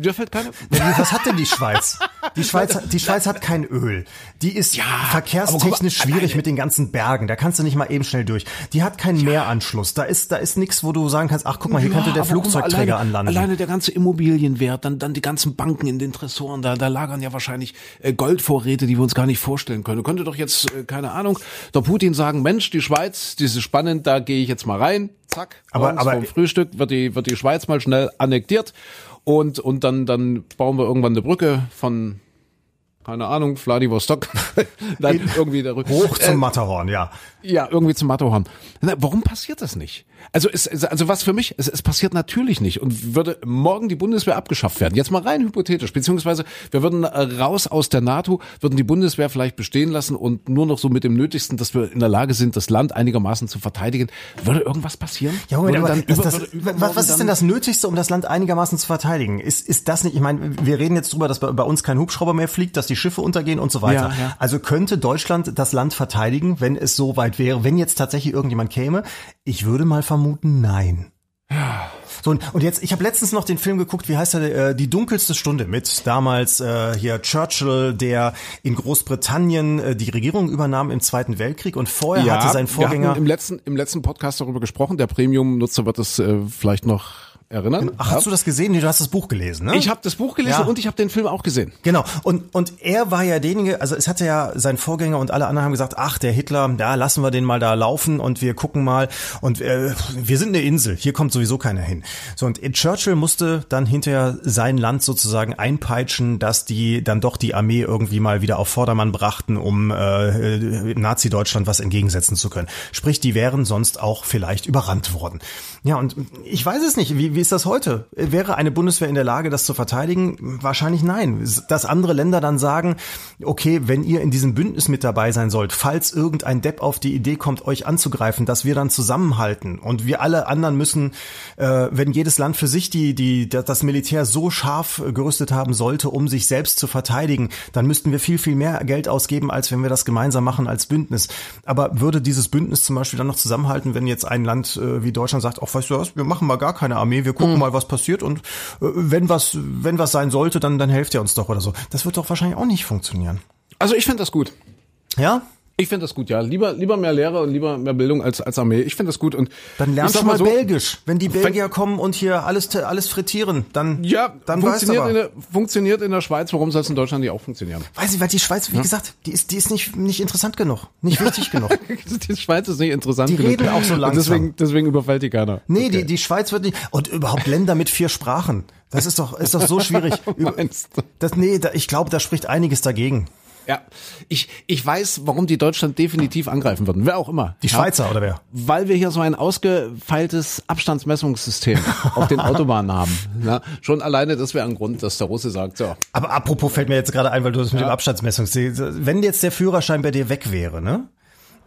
Speaker 2: Dir fällt keine.
Speaker 3: Was hat denn die Schweiz? Die Schweiz, die Schweiz hat kein Öl. Die ist ja, verkehrstechnisch mal, schwierig mit den ganzen Bergen. Da kannst du nicht mal eben schnell durch. Die hat keinen ja. Meeranschluss. Da ist, da ist nichts, wo du sagen kannst, ach guck mal, hier ja, könnte der Flugzeugträger
Speaker 2: alleine,
Speaker 3: anlanden.
Speaker 2: Alleine der ganze Immobilienwert, dann, dann die ganzen Banken in den Tresoren, da, da lagern ja wahrscheinlich äh, Goldvorräte, die wir uns gar nicht vorstellen können. Könnte doch jetzt, äh, keine Ahnung, der Putin sagen, Mensch, die Schweiz, die ist spannend, da gehe ich jetzt mal rein. Zack,
Speaker 3: aber, aber vom
Speaker 2: Frühstück wird die, wird die Schweiz mal schnell annektiert und, und dann, dann bauen wir irgendwann eine Brücke von keine Ahnung, Vladivostok,
Speaker 3: dann irgendwie darüber. Hoch zum äh, Matterhorn, ja.
Speaker 2: Ja, irgendwie zum Matterhorn. Warum passiert das nicht? Also es, also was für mich, es, es passiert natürlich nicht und würde morgen die Bundeswehr abgeschafft werden. Jetzt mal rein hypothetisch, beziehungsweise wir würden raus aus der NATO, würden die Bundeswehr vielleicht bestehen lassen und nur noch so mit dem Nötigsten, dass wir in der Lage sind, das Land einigermaßen zu verteidigen. Würde irgendwas passieren?
Speaker 3: Ja, aber das, über, das, was, was ist denn das Nötigste, um das Land einigermaßen zu verteidigen? Ist, ist das nicht, ich meine, wir reden jetzt drüber, dass bei, bei uns kein Hubschrauber mehr fliegt, dass die Schiffe untergehen und so weiter. Ja, ja. Also könnte Deutschland das Land verteidigen, wenn es so weit wäre, wenn jetzt tatsächlich irgendjemand käme? Ich würde mal vermuten, nein. Ja. So, und jetzt, ich habe letztens noch den Film geguckt, wie heißt er, äh, Die dunkelste Stunde mit damals äh, hier Churchill, der in Großbritannien äh, die Regierung übernahm im Zweiten Weltkrieg und vorher ja, hatte sein Vorgänger. Wir
Speaker 2: hatten im letzten, im letzten Podcast darüber gesprochen, der Premium-Nutzer wird es äh, vielleicht noch erinnern.
Speaker 3: Ach, hast du das gesehen? Nee, du hast das Buch gelesen, ne?
Speaker 2: Ich habe das Buch gelesen ja. und ich habe den Film auch gesehen.
Speaker 3: Genau. Und und er war ja derjenige, also es hatte ja sein Vorgänger und alle anderen haben gesagt, ach, der Hitler, da lassen wir den mal da laufen und wir gucken mal und äh, wir sind eine Insel, hier kommt sowieso keiner hin. So und Churchill musste dann hinterher sein Land sozusagen einpeitschen, dass die dann doch die Armee irgendwie mal wieder auf Vordermann brachten, um äh, Nazi-Deutschland was entgegensetzen zu können. Sprich, die wären sonst auch vielleicht überrannt worden. Ja, und ich weiß es nicht, wie, wie ist das heute? Wäre eine Bundeswehr in der Lage, das zu verteidigen? Wahrscheinlich nein. Dass andere Länder dann sagen, okay, wenn ihr in diesem Bündnis mit dabei sein sollt, falls irgendein Depp auf die Idee kommt, euch anzugreifen, dass wir dann zusammenhalten und wir alle anderen müssen, äh, wenn jedes Land für sich die, die, das Militär so scharf gerüstet haben sollte, um sich selbst zu verteidigen, dann müssten wir viel, viel mehr Geld ausgeben, als wenn wir das gemeinsam machen als Bündnis. Aber würde dieses Bündnis zum Beispiel dann noch zusammenhalten, wenn jetzt ein Land äh, wie Deutschland sagt, auch weißt du was, wir machen mal gar keine Armee, wir gucken mhm. mal, was passiert und äh, wenn was, wenn was sein sollte, dann, dann helft ihr uns doch oder so. Das wird doch wahrscheinlich auch nicht funktionieren.
Speaker 2: Also ich finde das gut.
Speaker 3: Ja?
Speaker 2: Ich finde das gut, ja. Lieber, lieber mehr Lehrer und lieber mehr Bildung als, als Armee. Ich finde das gut. Und
Speaker 3: dann lernst du mal, so, Belgisch. Wenn die Belgier kommen und hier alles, alles frittieren, dann,
Speaker 2: ja, dann funktioniert, in der, funktioniert in der Schweiz. Warum soll es in Deutschland nicht auch funktionieren?
Speaker 3: Weiß ich, weil die Schweiz, wie ja? gesagt, die ist, die ist nicht, nicht interessant genug. Nicht wichtig genug.
Speaker 2: die Schweiz ist nicht interessant
Speaker 3: die
Speaker 2: genug.
Speaker 3: Die reden auch so langsam. Und
Speaker 2: deswegen, deswegen überfällt die keiner.
Speaker 3: Nee, okay. die, die Schweiz wird nicht, und überhaupt Länder mit vier Sprachen. Das ist doch, ist doch so schwierig. Meinst du? Das, nee, da, ich glaube, da spricht einiges dagegen.
Speaker 2: Ja, ich, ich weiß, warum die Deutschland definitiv angreifen würden. Wer auch immer.
Speaker 3: Die Schweizer ja, oder wer?
Speaker 2: Weil wir hier so ein ausgefeiltes Abstandsmessungssystem auf den Autobahnen haben. Ja, schon alleine, das wäre ein Grund, dass der Russe sagt, so.
Speaker 3: Aber apropos fällt mir jetzt gerade ein, weil du das mit ja. dem Abstandsmessungssystem, wenn jetzt der Führerschein bei dir weg wäre, ne?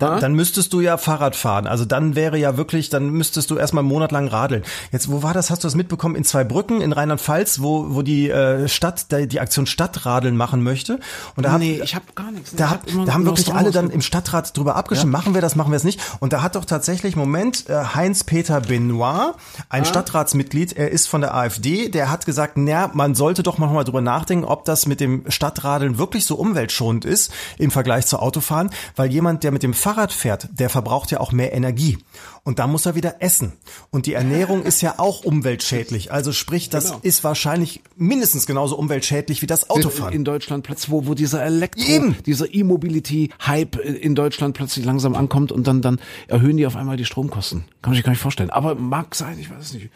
Speaker 3: Dann, dann müsstest du ja Fahrrad fahren. Also dann wäre ja wirklich, dann müsstest du erstmal einen Monat lang radeln. Jetzt, wo war das? Hast du das mitbekommen? In zwei Brücken in Rheinland-Pfalz, wo, wo die äh, Stadt, die, die Aktion Stadtradeln machen möchte. Und da
Speaker 2: nee, hat, ich habe gar nichts.
Speaker 3: Da, hat, da haben wirklich alle dann im Stadtrat drüber abgestimmt. Ja. Machen wir das, machen wir es nicht. Und da hat doch tatsächlich, Moment, äh, Heinz-Peter Benoit, ein ah. Stadtratsmitglied, er ist von der AfD, der hat gesagt, na, man sollte doch mal drüber nachdenken, ob das mit dem Stadtradeln wirklich so umweltschonend ist im Vergleich zu Autofahren, weil jemand, der mit dem Fahrrad fährt, der verbraucht ja auch mehr Energie. Und da muss er wieder essen. Und die Ernährung ist ja auch umweltschädlich. Also sprich, das genau. ist wahrscheinlich mindestens genauso umweltschädlich wie das Autofahren.
Speaker 2: In Deutschland plötzlich, wo, wo dieser Elektro, Eben. dieser E-Mobility-Hype in Deutschland plötzlich langsam ankommt und dann, dann erhöhen die auf einmal die Stromkosten. Kann man sich gar nicht vorstellen. Aber mag sein, ich weiß es nicht.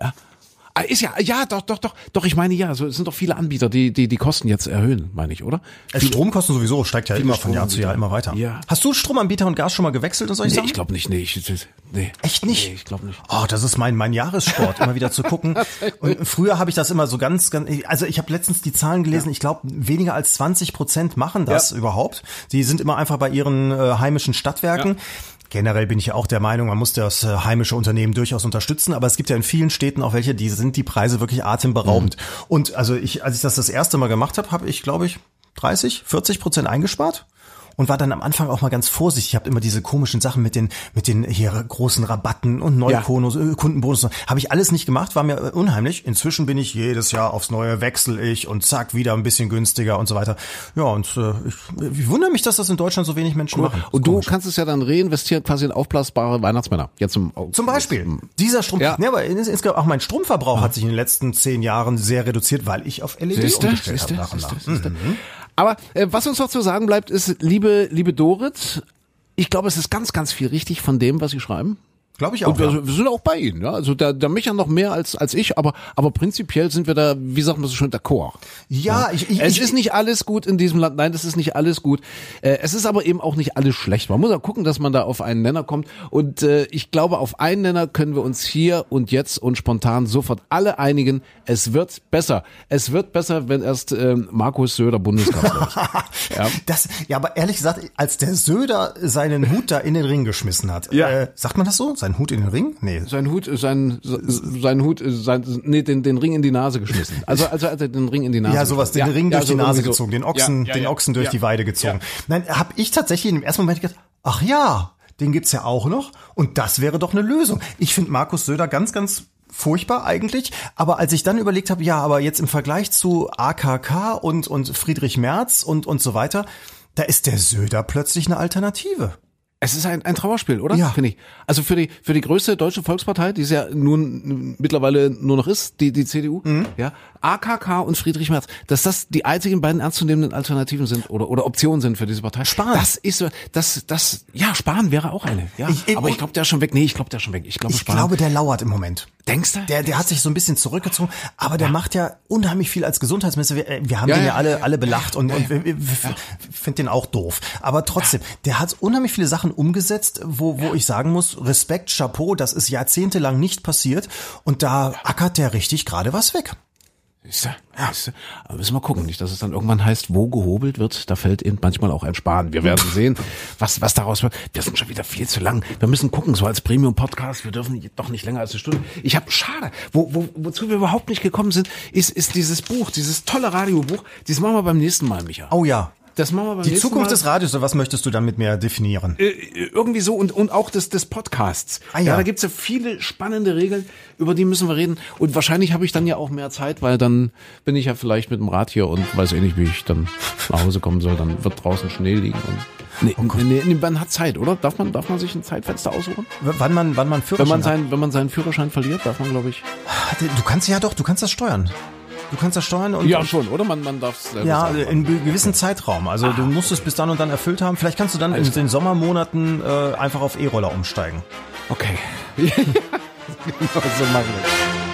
Speaker 2: Ja. Ah, ist ja, ja, doch, doch, doch, doch, ich meine ja, so, es sind doch viele Anbieter, die, die die Kosten jetzt erhöhen, meine ich, oder?
Speaker 3: Also Stromkosten sowieso steigt ja immer von Jahr zu Jahr immer weiter.
Speaker 2: Ja.
Speaker 3: Hast du Stromanbieter und Gas schon mal gewechselt und solche
Speaker 2: nee,
Speaker 3: Sachen?
Speaker 2: ich glaube nicht, nee, ich, nee.
Speaker 3: Echt nicht?
Speaker 2: Nee, ich glaube nicht.
Speaker 3: Oh, das ist mein, mein Jahressport, immer wieder zu gucken. Und früher habe ich das immer so ganz, ganz, also ich habe letztens die Zahlen gelesen, ja. ich glaube, weniger als 20 Prozent machen das ja. überhaupt. Die sind immer einfach bei ihren äh, heimischen Stadtwerken. Ja. Generell bin ich ja auch der Meinung, man muss das äh, heimische Unternehmen durchaus unterstützen, aber es gibt ja in vielen Städten auch welche, die sind die Preise wirklich atemberaubend. Mhm. Und also ich, als ich das das erste Mal gemacht habe, habe ich, glaube ich, 30, 40 Prozent eingespart. Und war dann am Anfang auch mal ganz vorsichtig. Ich habe immer diese komischen Sachen mit den mit den hier großen Rabatten und Neukonus, ja. Äh, Kundenbonus, habe ich alles nicht gemacht, war mir unheimlich. Inzwischen bin ich jedes Jahr aufs Neue wechsel ich und zack wieder ein bisschen günstiger und so weiter. Ja und äh, ich, ich wundere mich, dass das in Deutschland so wenig Menschen cool. machen.
Speaker 2: Und du kannst es ja dann reinvestieren quasi in aufblasbare Weihnachtsmänner. Jetzt zum
Speaker 3: zum Beispiel dieser Strom. Ja, ja aber insgesamt auch mein Stromverbrauch ja. hat sich in den letzten zehn Jahren sehr reduziert, weil ich auf LED siehste, umgestellt habe.
Speaker 2: Mhm. Aber äh, was uns noch zu sagen bleibt, ist, liebe, liebe Dorit, ich glaube, es ist ganz, ganz viel richtig von dem, was Sie schreiben.
Speaker 3: Glaube ich auch.
Speaker 2: Und wir, ja. wir, sind auch bei Ihnen, ja. Also der, der Micha noch mehr als als ich, aber aber prinzipiell sind wir da, wie sagt man so schön, d'accord.
Speaker 3: Ja, ja. Ich, ich,
Speaker 2: es
Speaker 3: ich,
Speaker 2: ist nicht alles gut in diesem Land. Nein, das ist nicht alles gut. Äh, es ist aber eben auch nicht alles schlecht. Man muss auch gucken, dass man da auf einen Nenner kommt. Und äh, ich glaube, auf einen Nenner können wir uns hier und jetzt und spontan sofort alle einigen. Es wird besser. Es wird besser, wenn erst äh, Markus Söder Bundeskanzler ist.
Speaker 3: ja. Das, ja, aber ehrlich gesagt, als der Söder seinen Hut da in den Ring geschmissen hat, ja. äh, sagt man das so? Sein Hut in den Ring?
Speaker 2: Nee. Sein Hut, sein, sein Hut, sein, nee, den, den Ring in die Nase geschmissen. Also, also hat er den Ring in die Nase.
Speaker 3: Ja, sowas, den ja, Ring durch ja, die Nase gezogen, den Ochsen, ja, den Ochsen durch die Weide gezogen. Nein, habe ich tatsächlich im ersten Moment gedacht, ach ja, den gibt's ja auch noch und das wäre doch eine Lösung. Ich finde Markus Söder ganz, ganz furchtbar eigentlich. Aber als ich dann überlegt habe, ja, aber jetzt im Vergleich zu AKK und, und Friedrich Merz und, und so weiter, da ist der Söder plötzlich eine Alternative.
Speaker 2: Es ist ein, ein Trauerspiel, oder? Ja. Finde ich. Also für die, für die größte deutsche Volkspartei, die es ja nun mittlerweile nur noch ist, die, die CDU, mhm. ja, AKK und Friedrich Merz, dass das die einzigen beiden ernstzunehmenden Alternativen sind oder, oder Optionen sind für diese Partei.
Speaker 3: Spahn.
Speaker 2: Das ist so, das, das, ja, Spahn wäre auch eine, ja. Ich, aber ich glaube, der ist schon weg. Nee, ich glaube, der ist schon weg. Ich glaube,
Speaker 3: ich glaube, der lauert im Moment.
Speaker 2: Denkst du?
Speaker 3: Der, der hat sich so ein bisschen zurückgezogen, aber der ja. macht ja unheimlich viel als Gesundheitsminister. Wir, äh, wir haben ja, den ja, ja alle, alle belacht und, und wir, wir finden den auch doof. Aber trotzdem, der hat unheimlich viele Sachen umgesetzt, wo, wo ich sagen muss, Respekt, Chapeau, das ist jahrzehntelang nicht passiert und da ackert der richtig gerade was weg.
Speaker 2: Ist ja. ist er. Aber müssen wir gucken, nicht, dass es dann irgendwann heißt, wo gehobelt wird, da fällt eben manchmal auch ein Sparen. Wir werden sehen, was, was daraus wird. Wir sind schon wieder viel zu lang. Wir müssen gucken, so als Premium-Podcast, wir dürfen doch nicht länger als eine Stunde. Ich habe, schade, wo, wo, wozu wir überhaupt nicht gekommen sind, ist, ist dieses Buch, dieses tolle Radiobuch, dieses machen wir beim nächsten Mal, Micha.
Speaker 3: Oh ja,
Speaker 2: das machen wir beim
Speaker 3: Die Zukunft Mal. des Radios, oder was möchtest du damit mehr definieren? Äh,
Speaker 2: irgendwie so und, und auch des, des Podcasts. Ah, ja. ja, da gibt's ja viele spannende Regeln, über die müssen wir reden. Und wahrscheinlich habe ich dann ja auch mehr Zeit, weil dann bin ich ja vielleicht mit dem Rad hier und weiß eh nicht, wie ich dann nach Hause kommen soll. Dann wird draußen Schnee liegen und Nee, oh nee, nee, man hat Zeit, oder? Darf man, darf man sich ein Zeitfenster aussuchen?
Speaker 3: W wann man, wann man
Speaker 2: Führerschein wenn man seinen, hat? Wenn man seinen Führerschein verliert, darf man, glaube ich.
Speaker 3: Du kannst ja doch, du kannst das steuern. Du kannst das steuern und.
Speaker 2: Ja, schon, oder? Man, man darf
Speaker 3: es Ja, in einem gewissen Zeitraum. Also ah. du musst es bis dann und dann erfüllt haben. Vielleicht kannst du dann in den Sommermonaten äh, einfach auf E-Roller umsteigen.
Speaker 2: Okay. genau so machen wir